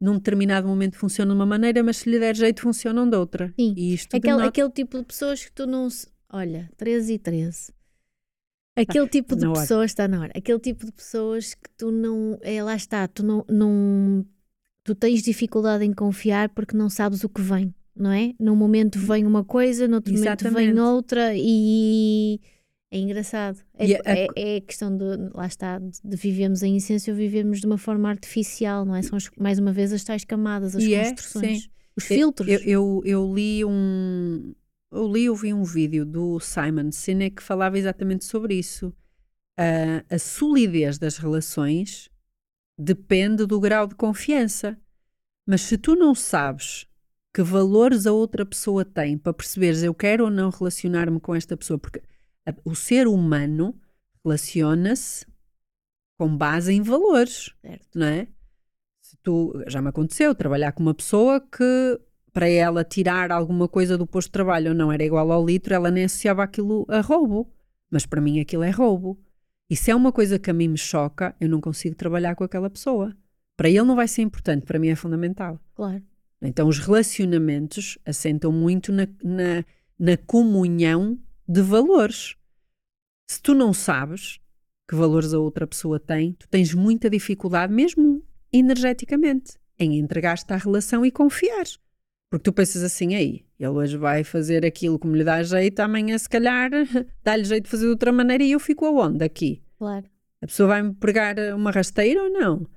[SPEAKER 1] num determinado momento funcionam de uma maneira, mas se lhe der jeito funcionam de outra.
[SPEAKER 2] Sim.
[SPEAKER 1] E isto
[SPEAKER 2] Aquele,
[SPEAKER 1] denota-
[SPEAKER 2] aquele tipo de pessoas que tu não. se- Olha, 13 e 13. Aquele tipo de pessoas está na hora. Aquele tipo de pessoas que tu não. É, lá está, tu não, não. Tu tens dificuldade em confiar porque não sabes o que vem, não é? Num momento vem uma coisa, no outro momento vem
[SPEAKER 1] Exatamente.
[SPEAKER 2] outra e. É engraçado. É,
[SPEAKER 1] a-
[SPEAKER 2] é, é questão de, lá está, de, vivemos em essência ou vivemos de uma forma artificial, não é? São as- mais uma vez as tais camadas, as
[SPEAKER 1] é,
[SPEAKER 2] construções,
[SPEAKER 1] sim.
[SPEAKER 2] os filtros.
[SPEAKER 1] Eu, eu, eu li um. Eu li, ouvi um vídeo do Simon Sinek que falava exatamente sobre isso. Ah, a solidez das relações depende do grau de confiança. Mas se tu não sabes que valores a outra pessoa tem para perceberes eu quero ou não relacionar-me com esta pessoa, porque a- o ser humano relaciona-se com base em valores
[SPEAKER 2] Certo.
[SPEAKER 1] não é? Se tu, já me aconteceu trabalhar com uma pessoa que para ela tirar alguma coisa do posto de trabalho ou não era igual ao litro, ela nem associava aquilo a roubo. Mas para mim aquilo é roubo. E se é uma coisa que a mim me choca, eu não consigo trabalhar com aquela pessoa. Para ele não vai ser importante, para mim é fundamental.
[SPEAKER 2] Claro.
[SPEAKER 1] Então os relacionamentos assentam muito na, na, na comunhão de valores. Se tu não sabes que valores a outra pessoa tem, tu tens muita dificuldade, mesmo energeticamente, em entregar-te à relação e confiar. Porque tu pensas assim, aí, ele hoje vai fazer aquilo me lhe dá jeito, amanhã se calhar *laughs* dá-lhe jeito de fazer de outra maneira e eu fico aonde aqui?
[SPEAKER 2] Claro.
[SPEAKER 1] A pessoa vai-me pregar uma rasteira ou não?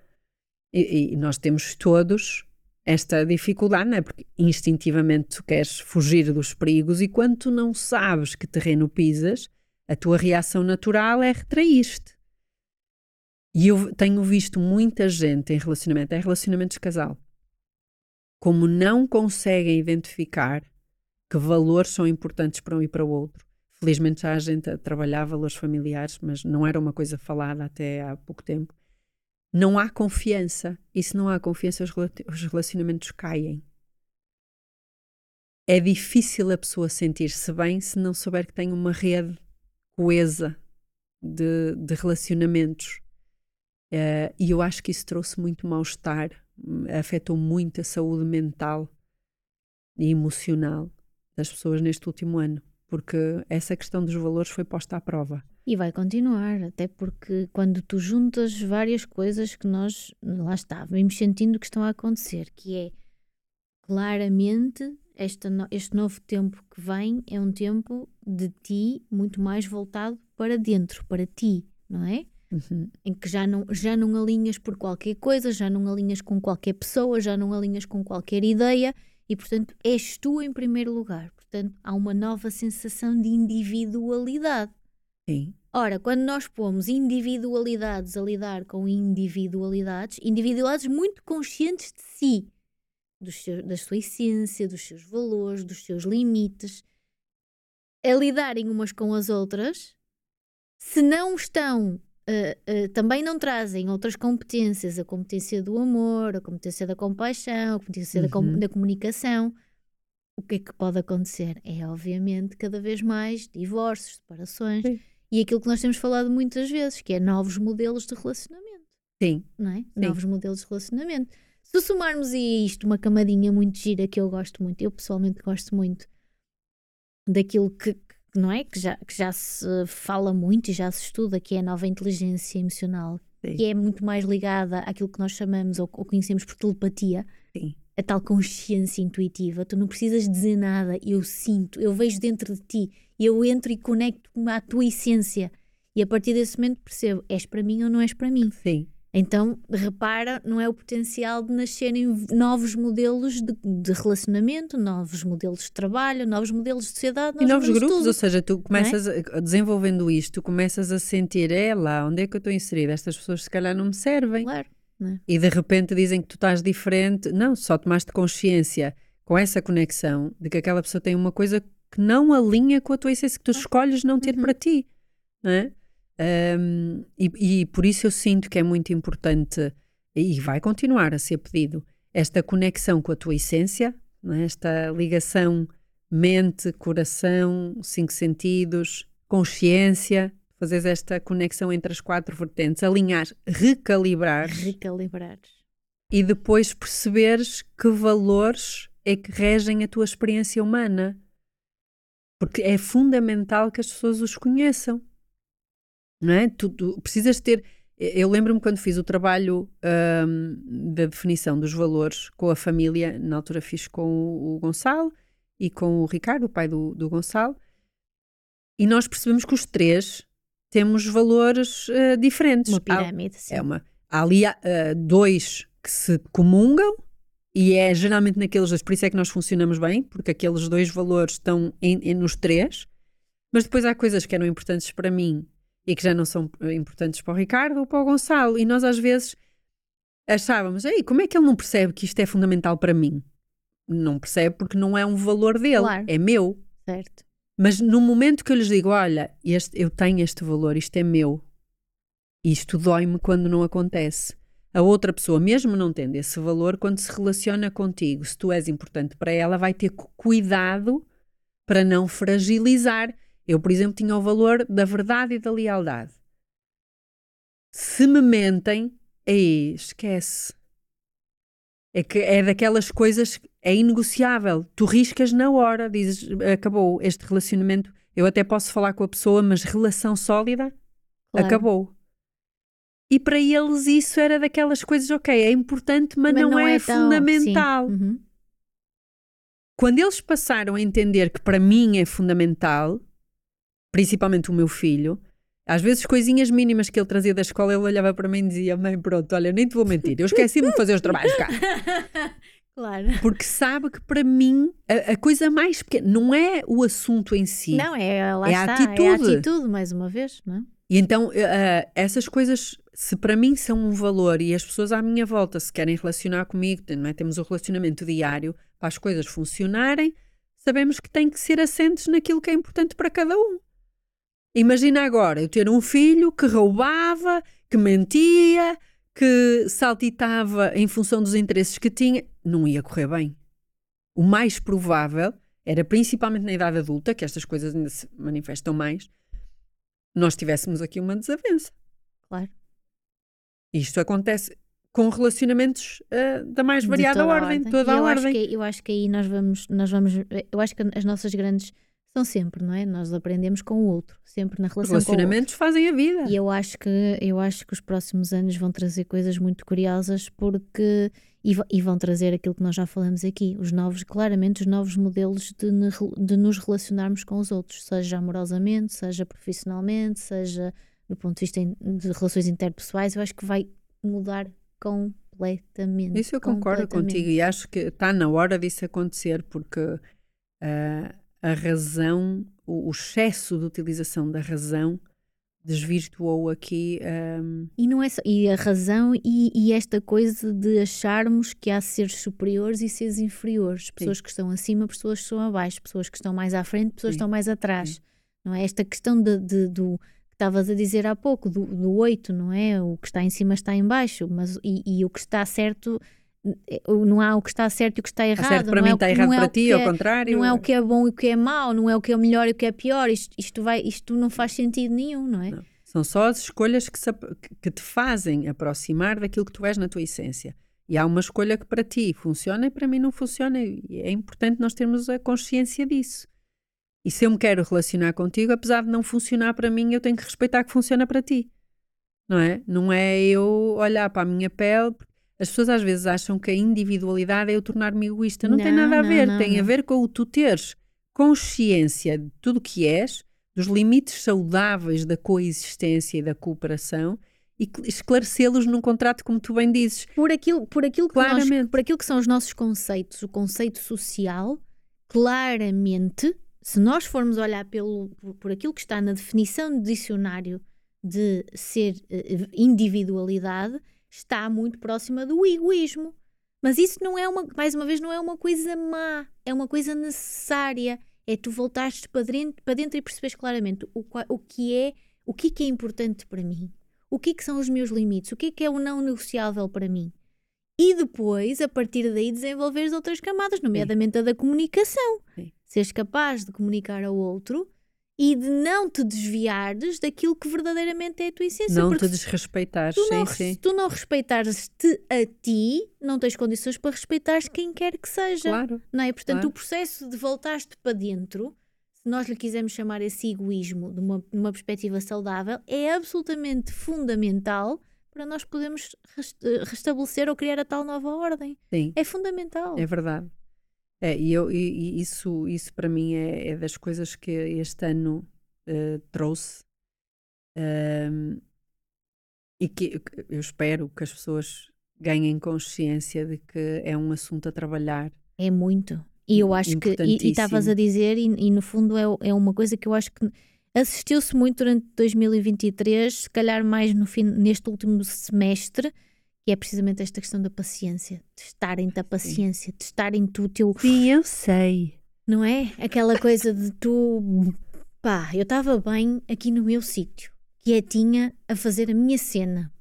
[SPEAKER 1] E, e nós temos todos esta dificuldade, não é? Porque instintivamente tu queres fugir dos perigos e quando tu não sabes que terreno pisas, a tua reação natural é retrair-te. E eu tenho visto muita gente em relacionamento, é relacionamentos de casal, como não conseguem identificar que valores são importantes para um e para o outro. Felizmente já há gente a trabalhar valores familiares, mas não era uma coisa falada até há pouco tempo. Não há confiança. E se não há confiança, os rela- os relacionamentos caem. É difícil a pessoa sentir-se bem se não souber que tem uma rede coesa de, de relacionamentos. Eh, e eu acho que isso trouxe muito mal-estar, afetou muito a saúde mental e emocional das pessoas neste último ano, porque essa questão dos valores foi posta à prova.
[SPEAKER 2] E vai continuar, até porque quando tu juntas várias coisas que nós, lá está, vimos sentindo que estão a acontecer, que é claramente este novo tempo que vem é um tempo de ti muito mais voltado para dentro, para ti, não é?
[SPEAKER 1] Uhum.
[SPEAKER 2] Em que já não, já não alinhas por qualquer coisa, já não alinhas com qualquer pessoa, já não alinhas com qualquer ideia e, portanto, és tu em primeiro lugar. Portanto, há uma nova sensação de individualidade.
[SPEAKER 1] Sim.
[SPEAKER 2] Ora, quando nós pomos individualidades a lidar com individualidades, individualidades muito conscientes de si, seu, da sua essência, dos seus valores, dos seus limites, a lidarem umas com as outras, se não estão Uh, uh, também não trazem outras competências, a competência do amor, a competência da compaixão, a competência uhum. da, com da, comunicação. O que é que pode acontecer? É, obviamente, cada vez mais divórcios, separações Sim. e aquilo que nós temos falado muitas vezes, que é novos modelos de relacionamento.
[SPEAKER 1] Sim.
[SPEAKER 2] Não é? Sim. Novos modelos de relacionamento. Se somarmos a isto uma camadinha muito gira que eu gosto muito, eu pessoalmente gosto muito daquilo que, não é? Que já, que já se fala muito e já se estuda, que é a nova inteligência emocional, Sim. que é muito mais ligada àquilo que nós chamamos ou, ou conhecemos por telepatia.
[SPEAKER 1] Sim.
[SPEAKER 2] A tal consciência intuitiva, tu não precisas dizer nada, eu sinto, eu vejo dentro de ti, eu entro e conecto-me à tua essência, e a partir desse momento percebo, és para mim ou não és para mim.
[SPEAKER 1] Sim.
[SPEAKER 2] Então, repara, não é o potencial de nascerem novos modelos de, de relacionamento, novos modelos de trabalho, novos modelos de sociedade.
[SPEAKER 1] Novos e novos grupos, tudo. ou seja, tu começas, é? a, desenvolvendo isto, tu começas a sentir, é lá, onde é que eu estou inserida? Estas pessoas se calhar não me servem.
[SPEAKER 2] Claro. É?
[SPEAKER 1] E de repente dizem que tu estás diferente. Não, só tomaste consciência com essa conexão de que aquela pessoa tem uma coisa que não alinha com a tua essência, que tu escolhes não ter uhum. para ti. Não é? Um, e, e, por isso eu sinto que é muito importante, e vai continuar a ser pedido, esta conexão com a tua essência, é? esta ligação mente, coração, cinco sentidos, consciência, fazeres esta conexão entre as quatro vertentes, alinhar, recalibrar.
[SPEAKER 2] Recalibrar.
[SPEAKER 1] E depois perceberes que valores é que regem a tua experiência humana. Porque é fundamental que as pessoas os conheçam não é? Tu, tu precisas ter. Eu lembro-me quando fiz o trabalho um, da definição dos valores com a família, na altura fiz com o, Gonçalo e com o Ricardo, o pai do, do Gonçalo, e nós percebemos que os três temos valores uh, diferentes.
[SPEAKER 2] Uma pirâmide, há, sim.
[SPEAKER 1] É uma, há ali uh, dois que se comungam e é geralmente naqueles dois, por isso é que nós funcionamos bem, porque aqueles dois valores estão em, em, nos três, mas depois há coisas que eram importantes para mim e que já não são importantes para o Ricardo ou para o Gonçalo. E nós às vezes achávamos, ei, como é que ele não percebe que isto é fundamental para mim? Não percebe porque não é um valor dele, claro. é meu.
[SPEAKER 2] Certo.
[SPEAKER 1] Mas no momento que eu lhes digo, olha, este, eu tenho este valor, isto é meu, isto dói-me quando não acontece. A outra pessoa, mesmo não tendo esse valor, quando se relaciona contigo, se tu és importante para ela, vai ter cuidado para não fragilizar eu, por exemplo, tinha o valor da verdade e da lealdade. Se me mentem, aí esquece. É que é daquelas coisas, é inegociável. Tu riscas na hora, dizes, acabou este relacionamento. Eu até posso falar com a pessoa, mas relação sólida, claro. acabou. E para eles isso era daquelas coisas, ok, é importante, mas, mas não, não, é, é tão, fundamental. Uhum. Quando eles passaram a entender que para mim é fundamental, principalmente o meu filho, às vezes coisinhas mínimas que ele trazia da escola, ele olhava para mim e dizia: Mãe, pronto, olha, nem te vou mentir, eu esqueci-me de fazer os trabalhos cá. *laughs*
[SPEAKER 2] Claro.
[SPEAKER 1] Porque sabe que para mim a, a, coisa mais pequena não é o assunto em si.
[SPEAKER 2] Não, é, lá é está, a atitude. É a atitude, mais uma vez, não é?
[SPEAKER 1] E então, uh, essas coisas, se para mim são um valor e as pessoas à minha volta se querem relacionar comigo, não é? temos o um relacionamento diário para as coisas funcionarem, sabemos que tem que ser assentes naquilo que é importante para cada um. Imagina agora eu ter um filho que roubava, que mentia, que saltitava em função dos interesses que tinha. Não ia correr bem. O mais provável era, principalmente na idade adulta, que estas coisas ainda se manifestam mais, nós tivéssemos aqui uma desavença.
[SPEAKER 2] Claro.
[SPEAKER 1] Isto acontece com relacionamentos uh, da mais variada ordem, ordem, toda a ordem.
[SPEAKER 2] Que, eu acho que aí nós vamos, nós vamos, eu acho que as nossas grandes são sempre, não é? Nós aprendemos com o outro, sempre na relação
[SPEAKER 1] Relacionamentos fazem a vida.
[SPEAKER 2] E eu acho que eu acho que os próximos anos vão trazer coisas muito curiosas porque E, e, vão trazer aquilo que nós já falamos aqui, os novos, claramente, os novos modelos de, de nos relacionarmos com os outros, seja amorosamente, seja profissionalmente, seja do ponto de vista de relações interpessoais, eu acho que vai mudar completamente.
[SPEAKER 1] Isso eu concordo contigo e acho que está na hora disso acontecer, porque uh, a razão, o, o excesso de utilização da razão desvirtuou aqui. Um...
[SPEAKER 2] E não é só, e a razão e, e, esta coisa de acharmos que há seres superiores e seres inferiores, pessoas Sim. que estão acima, pessoas que estão abaixo, pessoas que estão mais à frente, pessoas Sim. que estão mais atrás. Sim. Não é esta questão de, de, do que estavas a dizer há pouco, do, do 8, não é? O que está em cima está em baixo, mas e, e o que está certo não há o que está certo e o que está errado. Está
[SPEAKER 1] certo para
[SPEAKER 2] mim,
[SPEAKER 1] é está errado
[SPEAKER 2] é
[SPEAKER 1] para ti,
[SPEAKER 2] ao
[SPEAKER 1] é, contrário.
[SPEAKER 2] Não é o que é bom e o que é mau, não é o que é melhor e o que é pior. Isto, isto, vai, isto não faz sentido nenhum, não é? Não.
[SPEAKER 1] São só as escolhas que, se, que te fazem aproximar daquilo que tu és na tua essência. E há uma escolha que para ti funciona e para mim não funciona. E é importante nós termos a consciência disso. E se eu me quero relacionar contigo, apesar de não funcionar para mim, eu tenho que respeitar que funciona para ti. Não é? Não é eu olhar para a minha pele, as pessoas às vezes acham que a individualidade é eu tornar-me egoísta. Não, não, tem nada a ver. Não, tem não. a ver com o tu teres consciência de tudo o que és, dos limites saudáveis da coexistência e da cooperação e esclarecê-los num contrato, como tu bem dizes.
[SPEAKER 2] Por aquilo, por aquilo, que, claramente. Nós, por aquilo que são os nossos conceitos, o conceito social, claramente, se nós formos olhar pelo, por, por aquilo que está na definição do dicionário de ser uh, individualidade, está muito próxima do egoísmo. Mas isso não é uma, mais uma vez, não é uma coisa má, é uma coisa necessária. É tu voltares para dentro, para dentro e perceberes claramente o, o que é, o que, que é importante para mim, o que, que são os meus limites, o que, que é o não negociável para mim. E depois, a partir daí, desenvolveres outras camadas, nomeadamente Sim. a da comunicação. Sim. Seres capaz de comunicar ao outro e de não te desviares daquilo que verdadeiramente é a tua essência.
[SPEAKER 1] Não te desrespeitares, tu não, sim,
[SPEAKER 2] Se tu não respeitares-te a ti, não tens condições para respeitares quem quer que seja.
[SPEAKER 1] Claro.
[SPEAKER 2] Não é? Portanto,
[SPEAKER 1] claro.
[SPEAKER 2] o processo de voltar-te para dentro, se nós lhe quisermos chamar esse egoísmo de uma, de uma perspectiva saudável, é absolutamente fundamental para nós podermos restabelecer ou criar a tal nova ordem.
[SPEAKER 1] Sim.
[SPEAKER 2] É fundamental.
[SPEAKER 1] É verdade. É, e, eu, e, e isso, isso para mim é, é, das coisas que este ano uh, trouxe um, e que eu espero que as pessoas ganhem consciência de que é um assunto a trabalhar.
[SPEAKER 2] É muito. E eu acho que, e estavas a dizer, e, e, no fundo é, é uma coisa que eu acho que assistiu-se muito durante 2023, se calhar mais no fim, neste último semestre, que é precisamente esta questão da paciência, testarem-te a paciência, testarem-te o teu.
[SPEAKER 1] Sim, eu sei.
[SPEAKER 2] Não é? Aquela coisa de tu. Pá, eu estava bem aqui no meu sítio, quietinha, a fazer a minha cena,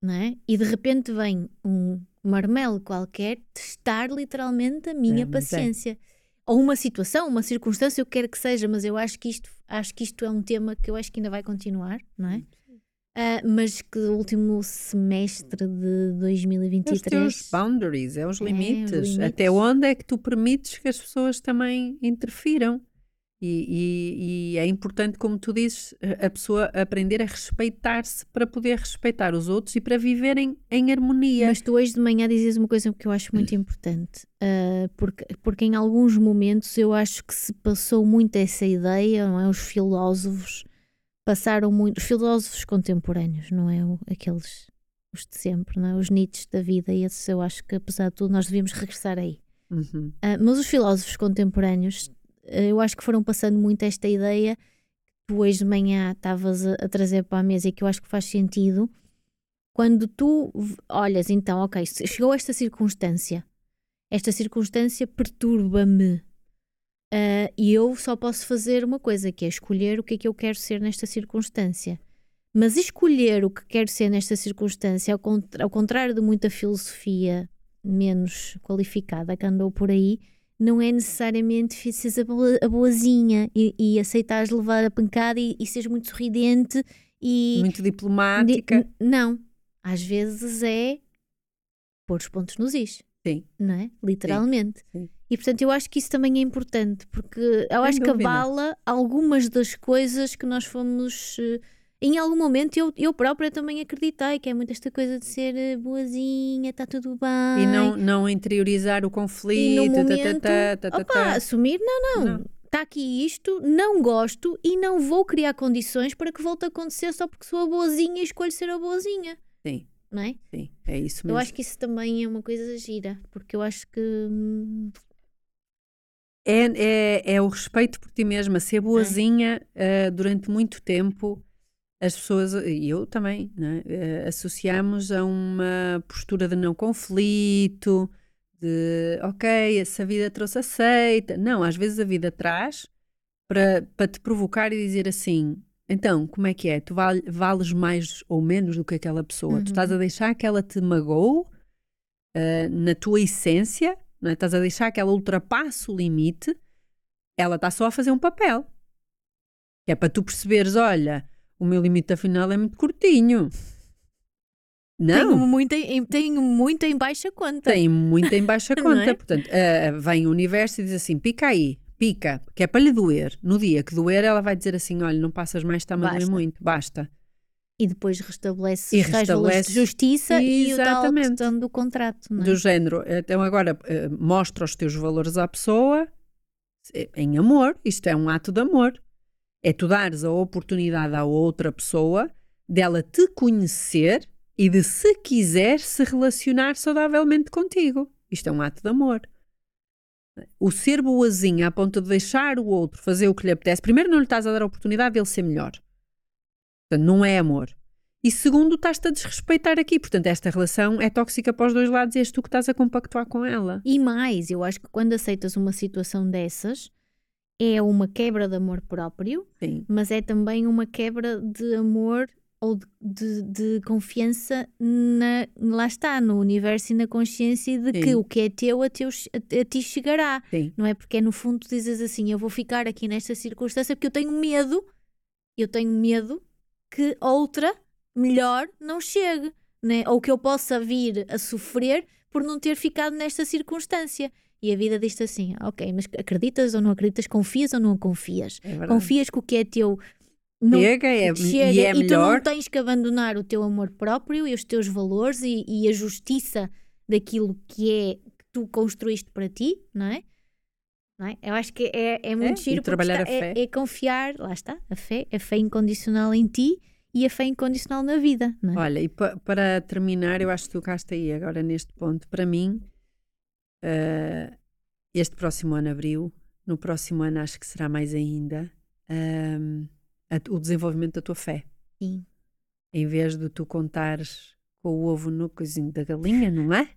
[SPEAKER 2] não é? E de repente vem um marmelo qualquer testar literalmente a minha é, paciência. É. Ou uma situação, uma circunstância, eu quero que seja, mas eu acho que isto, acho que isto é um tema que eu acho que ainda vai continuar, não é? Uh, mas que o último semestre de 2023. Os
[SPEAKER 1] teus boundaries, é os limites. É, os limites. Até onde é que tu permites que as pessoas também interfiram? E, e, e, é importante, como tu dizes, a pessoa aprender a respeitar-se para poder respeitar os outros e para viverem em harmonia.
[SPEAKER 2] Mas tu hoje de manhã dizes uma coisa que eu acho muito *clears throat* importante, uh, porque, porque em alguns momentos eu acho que se passou muito essa ideia, não é? Os filósofos passaram muito, os filósofos contemporâneos, não é? Aqueles, os de sempre, não é? Os Nietzsche da vida, e esses eu acho que apesar de tudo nós devíamos regressar aí.
[SPEAKER 1] Uhum.
[SPEAKER 2] Uh, mas os filósofos contemporâneos, uh, eu acho que foram passando muito esta ideia que tu hoje de manhã estavas a, a trazer para a mesa e que eu acho que faz sentido. Quando tu olhas, então, ok, chegou esta circunstância, esta circunstância perturba-me, Uh, e eu só posso fazer uma coisa, que é escolher o que é que eu quero ser nesta circunstância. Mas escolher o que quero ser nesta circunstância, ao, contra ao contrário de muita filosofia menos qualificada que andou por aí, não é necessariamente seres a, boa, a boazinha e, e aceitares levar a pancada e, e seres muito sorridente e.
[SPEAKER 1] Muito diplomática.
[SPEAKER 2] não. Às vezes é pôr os pontos nos is.
[SPEAKER 1] Sim.
[SPEAKER 2] Não é? Literalmente.
[SPEAKER 1] Sim. Sim.
[SPEAKER 2] E portanto eu acho que isso também é importante, porque eu Sem acho dúvida. que abala algumas das coisas que nós fomos uh, Em algum momento eu, eu própria também acreditei que é muito esta coisa de ser eh, boazinha, está tudo bem.
[SPEAKER 1] E não, não interiorizar o conflito.
[SPEAKER 2] No
[SPEAKER 1] tá, tá,
[SPEAKER 2] momento,
[SPEAKER 1] tá, tá, tá,
[SPEAKER 2] opa, assumir, não, não, está aqui isto, não gosto e não vou criar condições para que volte a acontecer só porque sou a boazinha e escolho ser a boazinha,
[SPEAKER 1] Sim,
[SPEAKER 2] não é?
[SPEAKER 1] sim, é isso
[SPEAKER 2] Eu
[SPEAKER 1] mesmo.
[SPEAKER 2] acho que isso também é uma coisa gira, porque eu acho que hum,
[SPEAKER 1] É, é, é o respeito por ti mesma, ser boazinha eh, durante muito tempo. As pessoas, e eu também, né, eh, associamos a uma postura de não conflito, de ok, se a vida trouxe aceita. Não, às vezes a vida traz para, para te provocar e dizer assim: então, como é que é? Tu val- vales mais ou menos do que aquela pessoa?
[SPEAKER 2] Uhum.
[SPEAKER 1] Tu estás a deixar que ela te magoou eh, na tua essência, não é? estás a deixar que ela ultrapasse o limite, ela está só a fazer um papel. Que é para tu perceberes: olha, o meu limite afinal é muito curtinho.
[SPEAKER 2] tenho,
[SPEAKER 1] Não,
[SPEAKER 2] muito em, tenho muito em baixa conta.
[SPEAKER 1] tem muito em baixa *laughs* conta.
[SPEAKER 2] é?
[SPEAKER 1] Portanto, eh, vem o universo e diz assim: pica aí, pica, que é para lhe doer. No dia que doer, ela vai dizer assim: olha, não passas mais, está-me a doer muito, basta.
[SPEAKER 2] E depois restabelece
[SPEAKER 1] E restabelece-
[SPEAKER 2] de justiça e o tal questão do contrato. É?
[SPEAKER 1] Do género, então agora eh, mostra os teus valores à pessoa em amor, isto é um ato de amor. É tu dares a oportunidade à outra pessoa dela te conhecer e de, se quiser, se relacionar saudavelmente contigo. Isto é um ato de amor. O ser boazinha a ponto de deixar o outro fazer o que lhe apetece, primeiro não lhe estás a dar a oportunidade dele ser melhor. Portanto, não é amor. E segundo, estás-te a desrespeitar aqui. Portanto, esta relação é tóxica para os dois lados e és tu que estás a compactuar com ela.
[SPEAKER 2] E mais, eu acho que quando aceitas uma situação dessas, é uma quebra de amor próprio,
[SPEAKER 1] Sim.
[SPEAKER 2] mas é também uma quebra de amor ou de, de- confiança na, lá está, no universo e na consciência de que
[SPEAKER 1] Sim.
[SPEAKER 2] o que é teu a, teus, a, a ti chegará.
[SPEAKER 1] Sim.
[SPEAKER 2] Não é porque é no fundo tu dizes assim, eu vou ficar aqui nesta circunstância porque eu tenho medo, eu tenho medo que outra melhor não chegue, né? ou que eu possa vir a sofrer por não ter ficado nesta circunstância. E a vida diz assim: ok, mas acreditas ou não acreditas? Confias ou não confias?
[SPEAKER 1] É.
[SPEAKER 2] Confias que o que é teu não
[SPEAKER 1] Chega, é,
[SPEAKER 2] chega
[SPEAKER 1] e é
[SPEAKER 2] e tu não tens que abandonar o teu amor próprio e os teus valores e, e a justiça daquilo que é que tu construíste para ti, não é? É? Eu acho que é, é muito
[SPEAKER 1] e
[SPEAKER 2] giro
[SPEAKER 1] trabalhar
[SPEAKER 2] está-
[SPEAKER 1] a
[SPEAKER 2] é-
[SPEAKER 1] fé.
[SPEAKER 2] É, confiar, lá está, a fé, a fé incondicional em ti e a fé incondicional na vida, é?
[SPEAKER 1] Olha, e pa- para terminar, eu acho que tocaste aí agora neste ponto. Para mim, eh, este próximo ano abriu, no próximo ano acho que será mais ainda, ahm, a- o desenvolvimento da tua fé.
[SPEAKER 2] Sim.
[SPEAKER 1] Em vez de tu contares com o ovo no coisinho da galinha, não é?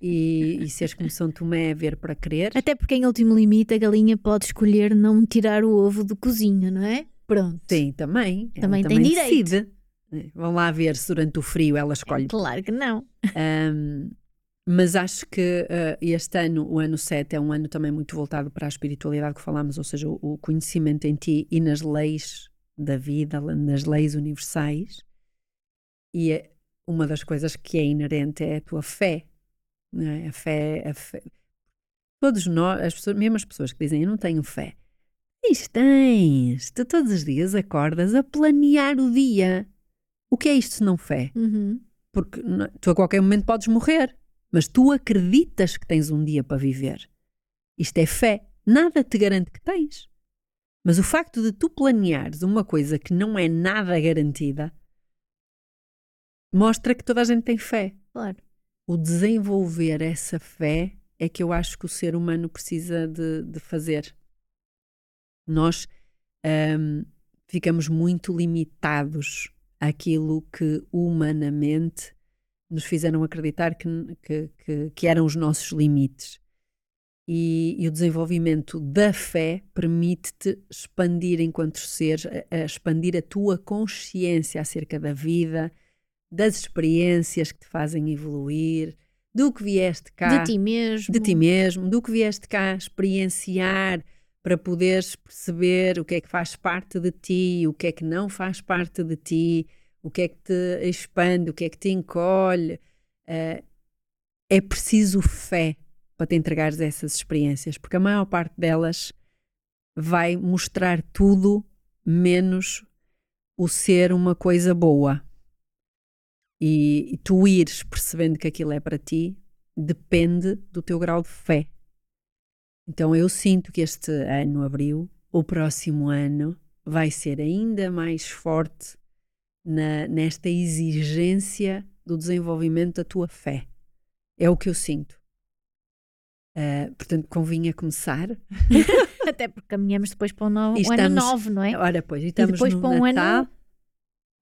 [SPEAKER 1] E, e seres como São Tomé a ver para crer.
[SPEAKER 2] Até porque em último limite a galinha pode escolher não tirar o ovo do cozinho, não é? Pronto.
[SPEAKER 1] Sim, também. Ela
[SPEAKER 2] Também tem direito.
[SPEAKER 1] decide. Eh, Vão lá ver se durante o frio ela escolhe
[SPEAKER 2] Claro que não.
[SPEAKER 1] Um, mas acho que uh, este ano, o ano 7, é um ano também muito voltado para a espiritualidade que falámos, ou seja, o, o conhecimento em ti e nas leis da vida, nas leis universais. E é- uma das coisas que é inerente é a tua fé. É? A fé, a fé. Todos nós, as pessoas, mesmo as pessoas que dizem eu não tenho fé, tens, tens. Tu todos os dias acordas a planear o dia. O que é isto se não fé?
[SPEAKER 2] Uhum.
[SPEAKER 1] Porque tu a qualquer momento podes morrer, mas tu acreditas que tens um dia para viver. Isto é fé. Nada te garante que tens. Mas o facto de tu planeares uma coisa que não é nada garantida mostra que toda a gente tem fé.
[SPEAKER 2] Claro.
[SPEAKER 1] O desenvolver essa fé é que eu acho que o ser humano precisa de, de fazer. Nós ahm, ficamos muito limitados àquilo que humanamente nos fizeram acreditar que, que, que, que eram os nossos limites. E, e o desenvolvimento da fé permite-te expandir enquanto seres, a, a expandir a tua consciência acerca da vida, das experiências que te fazem evoluir, do que vieste cá
[SPEAKER 2] De ti mesmo.
[SPEAKER 1] de ti mesmo, do que vieste cá experienciar para poderes perceber o que é que faz parte de ti, o que é que não faz parte de ti, o que é que te expande, o que é que te encolhe. Eh, é preciso fé para te entregares essas experiências, porque a maior parte delas vai mostrar tudo menos o ser uma coisa boa. E, e tu ires percebendo que aquilo é para ti depende do teu grau de fé. Então eu sinto que este ano abriu, o próximo ano vai ser ainda mais forte na, nesta exigência do desenvolvimento da tua fé. É o que eu sinto. Uh, portanto, convinha começar. *laughs*
[SPEAKER 2] Até porque caminhamos depois para um, novo, estamos, ano novo, não é?
[SPEAKER 1] Ora, pois, e estamos e depois no para um Natal. ano.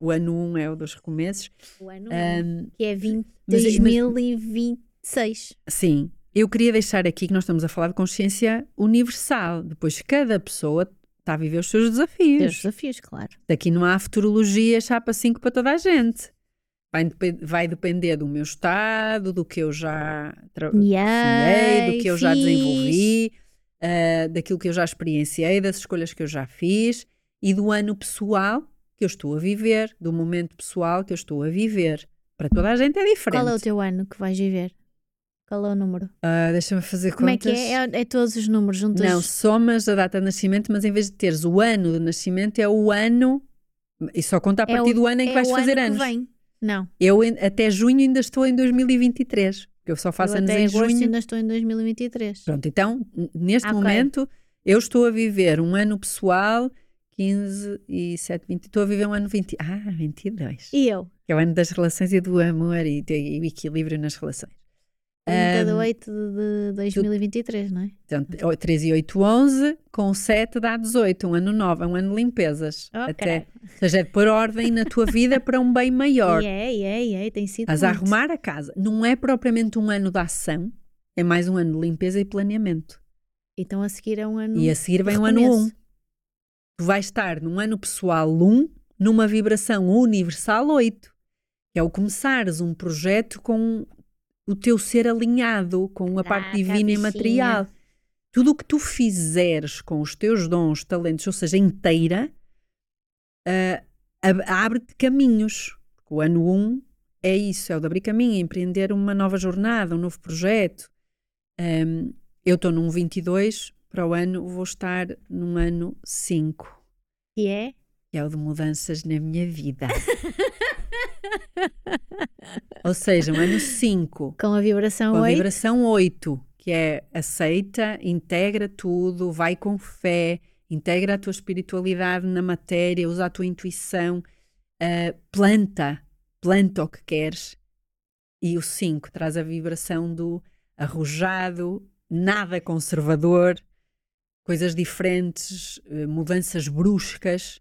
[SPEAKER 1] O ano 1 um é o dos recomeços.
[SPEAKER 2] O ano 1, um, que é 20, mas, 2026.
[SPEAKER 1] Sim. Eu queria deixar aqui que nós estamos a falar de consciência universal. Depois, cada pessoa está a viver os seus desafios.
[SPEAKER 2] Os desafios, claro.
[SPEAKER 1] Daqui não há futurologia chapa 5 para toda a gente. Vai, vai, depender do meu estado, do que eu já trabalhei, do que eu fiz. já desenvolvi, uh, daquilo que eu já experienciei, das escolhas que eu já fiz e do ano pessoal que eu estou a viver, do momento pessoal que eu estou a viver. Para toda a gente é diferente.
[SPEAKER 2] Qual é o teu ano que vais viver? Qual é o número?
[SPEAKER 1] Uh, Deixa-me fazer
[SPEAKER 2] Como
[SPEAKER 1] contas.
[SPEAKER 2] Como é que é? é? é? todos os números juntos?
[SPEAKER 1] Não, somas a data de nascimento, mas em vez de teres o ano de nascimento, é o ano. E só conta a é partir é o, do ano em que é vais fazer ano anos.
[SPEAKER 2] Que vem. Não.
[SPEAKER 1] Eu até junho ainda estou em 2023. Porque eu só faço eu anos em junho.
[SPEAKER 2] ainda estou em 2023.
[SPEAKER 1] Pronto, então, neste momento, eu estou a viver um ano pessoal 15 e 7, 20. Estou a viver um ano 20. Ah, 22.
[SPEAKER 2] E eu?
[SPEAKER 1] Que é o ano das relações e do amor e, e o equilíbrio nas relações.
[SPEAKER 2] 30 de 8 de 2023, não é?
[SPEAKER 1] Então, 3 e 8, 11, com 7 dá 18, um ano novo, é um ano de limpezas.
[SPEAKER 2] Okay.
[SPEAKER 1] Até, ou seja, é de pôr ordem na tua vida para um bem maior.
[SPEAKER 2] E é, e é, e é, tem sido.
[SPEAKER 1] A arrumar a casa. Não é propriamente um ano de ação, é mais um ano de limpeza e planeamento.
[SPEAKER 2] Então a seguir é um ano.
[SPEAKER 1] E a seguir vem o um ano 1. Tu vais estar num ano pessoal 1, numa vibração universal 8. Que é o começares um projeto com o teu ser alinhado com a ah, parte divina e material. Tudo o que tu fizeres com os teus dons, talentos, ou seja, inteira, uh, abre-te caminhos. O ano 1 um é isso, é o de abrir caminho, empreender uma nova jornada, um novo projeto. Um, eu estou num 22, para o ano vou estar num ano 5.
[SPEAKER 2] E é?
[SPEAKER 1] É o de mudanças na minha vida. *laughs* Ou seja, um ano 5.
[SPEAKER 2] Com a vibração 8.
[SPEAKER 1] Com a vibração 8, que é aceita, integra tudo, vai com fé, integra a tua espiritualidade na matéria, usa a tua intuição, uh, planta, planta o que queres. E o 5 traz a vibração do arrojado, nada conservador, coisas diferentes, uh, mudanças bruscas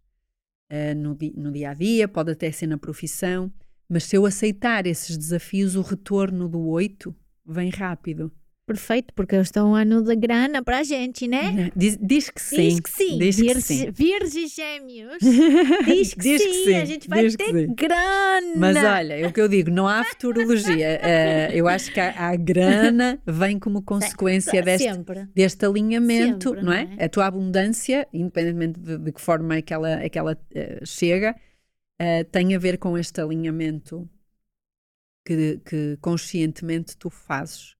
[SPEAKER 1] uh, no, no dia a dia, pode até ser na profissão. Mas se eu aceitar esses desafios, o retorno do 8 vem rápido.
[SPEAKER 2] Perfeito, porque eles estão um ano da grana para a gente, né?
[SPEAKER 1] Diz, diz que sim.
[SPEAKER 2] Diz que sim. Diz que sim. Virgem Gêmeos. Diz que, diz sim. que sim. A gente vai diz ter grana.
[SPEAKER 1] Mas olha, é o que eu digo, não há futurologia. uh, *laughs* eu acho que a, a, grana vem como consequência deste, deste alinhamento, Sempre, não, é? não é? A tua abundância, independentemente de, de que forma é que ela, é que ela uh, chega, uh, tem a ver com este alinhamento que, que conscientemente tu fazes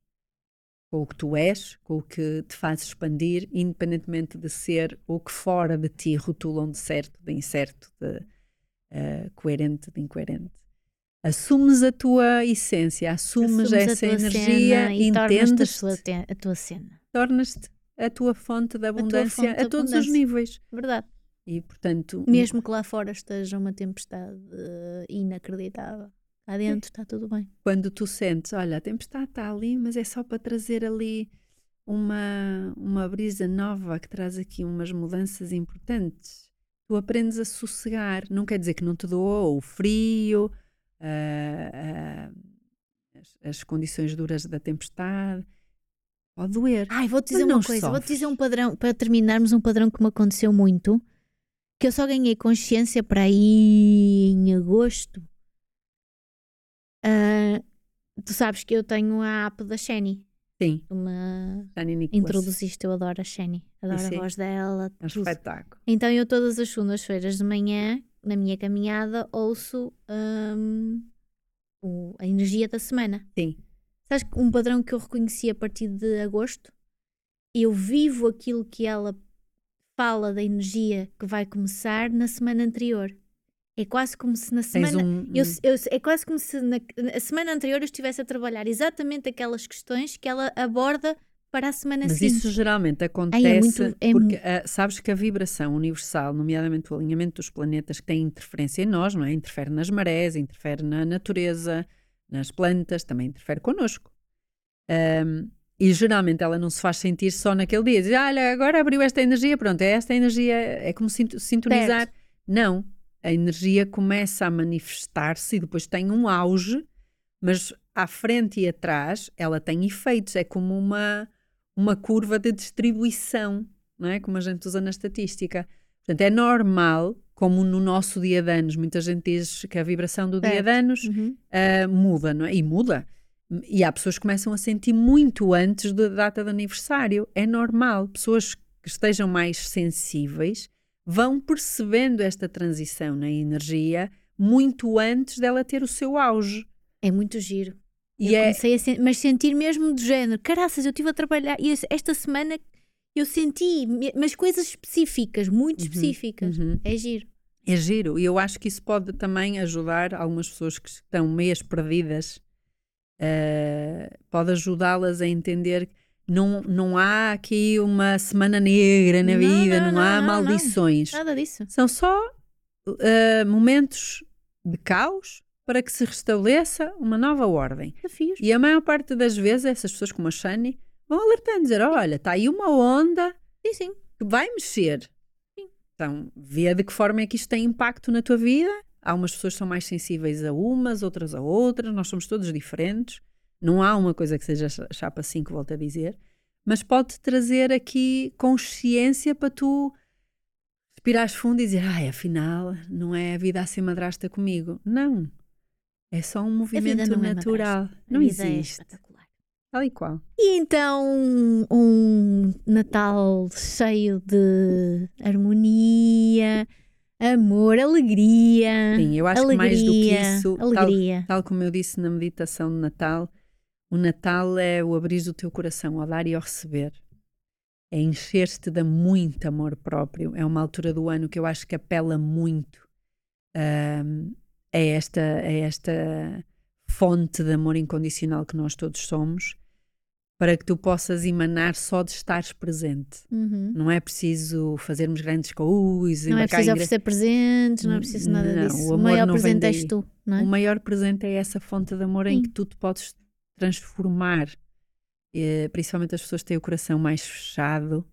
[SPEAKER 1] com o que tu és, com o que te faz expandir, independentemente de ser o que fora de ti rotulam de certo, de incerto, de uh, coerente, de incoerente. Assumes a tua essência, assumes, assumes essa energia, e entendes
[SPEAKER 2] a tua cena.
[SPEAKER 1] Tornas-te a tua fonte de abundância a, a todos abundância. os níveis.
[SPEAKER 2] Verdade.
[SPEAKER 1] E portanto.
[SPEAKER 2] Mesmo que lá fora esteja uma tempestade uh, inacreditável. Cá dentro está tudo bem.
[SPEAKER 1] Quando tu sentes, olha, a tempestade está ali, mas é só para trazer ali uma, uma brisa nova que traz aqui umas mudanças importantes. Tu aprendes a sossegar. Não quer dizer que não te doou o frio, uh, uh, as, as, condições duras da tempestade. Pode doer.
[SPEAKER 2] Ai, vou-te dizer uma coisa, vou-te dizer um padrão, para terminarmos, um padrão que me aconteceu muito, que eu só ganhei consciência para aí em agosto Uh, tu sabes que eu tenho a app da Shani.
[SPEAKER 1] Sim.
[SPEAKER 2] Uma... Introduziste, eu adoro a Shani. Adoro a voz dela.
[SPEAKER 1] É um espetáculo.
[SPEAKER 2] Então eu todas as segundas-feiras de manhã, na minha caminhada, ouço um, o, a energia da semana.
[SPEAKER 1] Sim.
[SPEAKER 2] Sabes um padrão que eu reconheci a partir de agosto? Eu vivo aquilo que ela fala da energia que vai começar na semana anterior. É quase como se na semana. Um, eu, eu, é quase como se na a semana anterior eu estivesse a trabalhar exatamente aquelas questões que ela aborda para a semana
[SPEAKER 1] Mas
[SPEAKER 2] seguinte.
[SPEAKER 1] isso geralmente acontece Ai, é muito, é porque uh, sabes que a vibração universal, nomeadamente o alinhamento dos planetas que tem interferência em nós, não é? Interfere nas marés, interfere na natureza, nas plantas, também interfere connosco. Um, e geralmente ela não se faz sentir só naquele dia. Diz, olha, agora abriu esta energia, pronto, é esta energia, é como sintonizar. Certo. Não, a energia começa a manifestar-se e depois tem um auge, mas à frente e atrás ela tem efeitos, é como uma, uma curva de distribuição, não é? Como a gente usa na estatística. Portanto, é normal, como no nosso dia de anos, muita gente diz que a vibração do certo. dia de anos uhum. uh, muda, não é? E muda. E há pessoas que começam a sentir muito antes da data de aniversário. É normal. Pessoas que estejam mais sensíveis vão percebendo esta transição na energia muito antes dela ter o seu auge.
[SPEAKER 2] É muito giro. E eu é... comecei a sen mas sentir mesmo do género, caraças, eu estive a trabalhar e esta semana eu senti, mas coisas específicas, muito uhum, específicas. Uhum. É giro.
[SPEAKER 1] É giro. E eu acho que isso pode também ajudar algumas pessoas que estão meias perdidas, uh, pode ajudá-las a entender não, não há aqui uma semana negra na não, vida, não, não, há maldições.
[SPEAKER 2] Nada disso.
[SPEAKER 1] São só uh, momentos de caos para que se restabeleça uma nova ordem.
[SPEAKER 2] Desafios.
[SPEAKER 1] E a maior parte das vezes, essas pessoas como a Shani vão alertando, dizer: olha, está aí uma onda
[SPEAKER 2] sim, sim.
[SPEAKER 1] que vai mexer. Sim. Então, vê de que forma é que isto tem impacto na tua vida. Há umas pessoas que são mais sensíveis a umas, outras a outras, nós somos todos diferentes. Não há uma coisa que seja chapa 5, volto a dizer, mas pode trazer aqui consciência para tu respirares fundo e dizer: ai, afinal, não é a vida a ser madrasta comigo. Não. É só um movimento não é natural. É não existe. É Tal e qual.
[SPEAKER 2] E então, um Natal cheio de harmonia, amor, alegria.
[SPEAKER 1] Sim, eu acho alegria, que mais do que isso, alegria. Tal, tal como eu disse na meditação de Natal, o Natal é o abrir do teu coração ao dar e ao receber. É encher-te de muito amor próprio. É uma altura do ano que eu acho que apela muito um, a, esta, a esta fonte de amor incondicional que nós todos somos, para que tu possas emanar só de estares presente.
[SPEAKER 2] Uhum.
[SPEAKER 1] Não é preciso fazermos grandes coisas.
[SPEAKER 2] Não é preciso oferecer presentes, não é preciso nada não, disso. O, o maior presente és tu. É?
[SPEAKER 1] O maior presente é essa fonte de amor Sim. em que tu te podes transformar, eh, principalmente as pessoas que têm o coração mais fechado,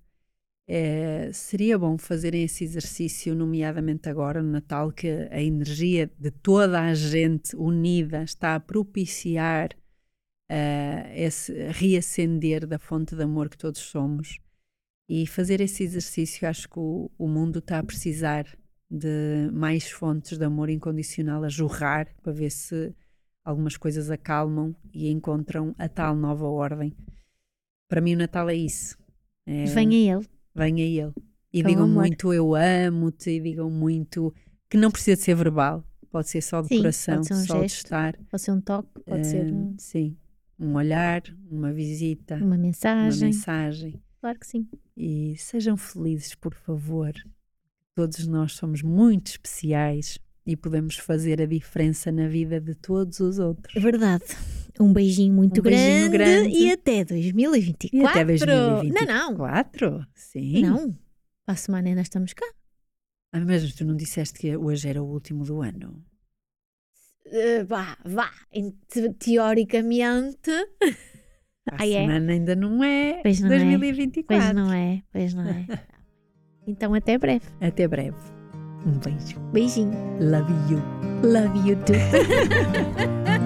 [SPEAKER 1] eh, seria bom fazerem esse exercício, nomeadamente agora no Natal, que a energia de toda a gente unida está a propiciar uh, esse reacender da fonte de amor que todos somos. E fazer esse exercício, acho que o, o mundo está a precisar de mais fontes de amor incondicional a jorrar para ver se algumas coisas acalmam e encontram a tal nova ordem. Para mim, o Natal é isso. É,
[SPEAKER 2] venha ele.
[SPEAKER 1] Venha ele. E Com digam amor. muito eu amo-te, e digam muito que não precisa de ser verbal, pode ser só de sim, coração, pode ser um só gesto, de estar.
[SPEAKER 2] Pode ser um toque, pode ser.
[SPEAKER 1] Um... Sim, um olhar, uma visita,
[SPEAKER 2] uma mensagem.
[SPEAKER 1] Uma mensagem.
[SPEAKER 2] Claro que sim.
[SPEAKER 1] E sejam felizes, por favor. Todos nós somos muito especiais e podemos fazer a diferença na vida de todos os outros.
[SPEAKER 2] É verdade. Um beijinho muito um beijinho grande, grande, e até 2024. E
[SPEAKER 1] até 2024.
[SPEAKER 2] Não, não.
[SPEAKER 1] Quatro? Sim.
[SPEAKER 2] Não. Para a semana ainda estamos cá.
[SPEAKER 1] Ah, mas tu não disseste que hoje era o último do ano?
[SPEAKER 2] Uh, vá, vá. Teoricamente.
[SPEAKER 1] A ah, semana é? ainda não é
[SPEAKER 2] pois não
[SPEAKER 1] 2024.
[SPEAKER 2] É. Pois não é, pois não é. *laughs* então até breve.
[SPEAKER 1] Até breve. Um beijo.
[SPEAKER 2] Beijinho.
[SPEAKER 1] Love you.
[SPEAKER 2] Love you too. *laughs*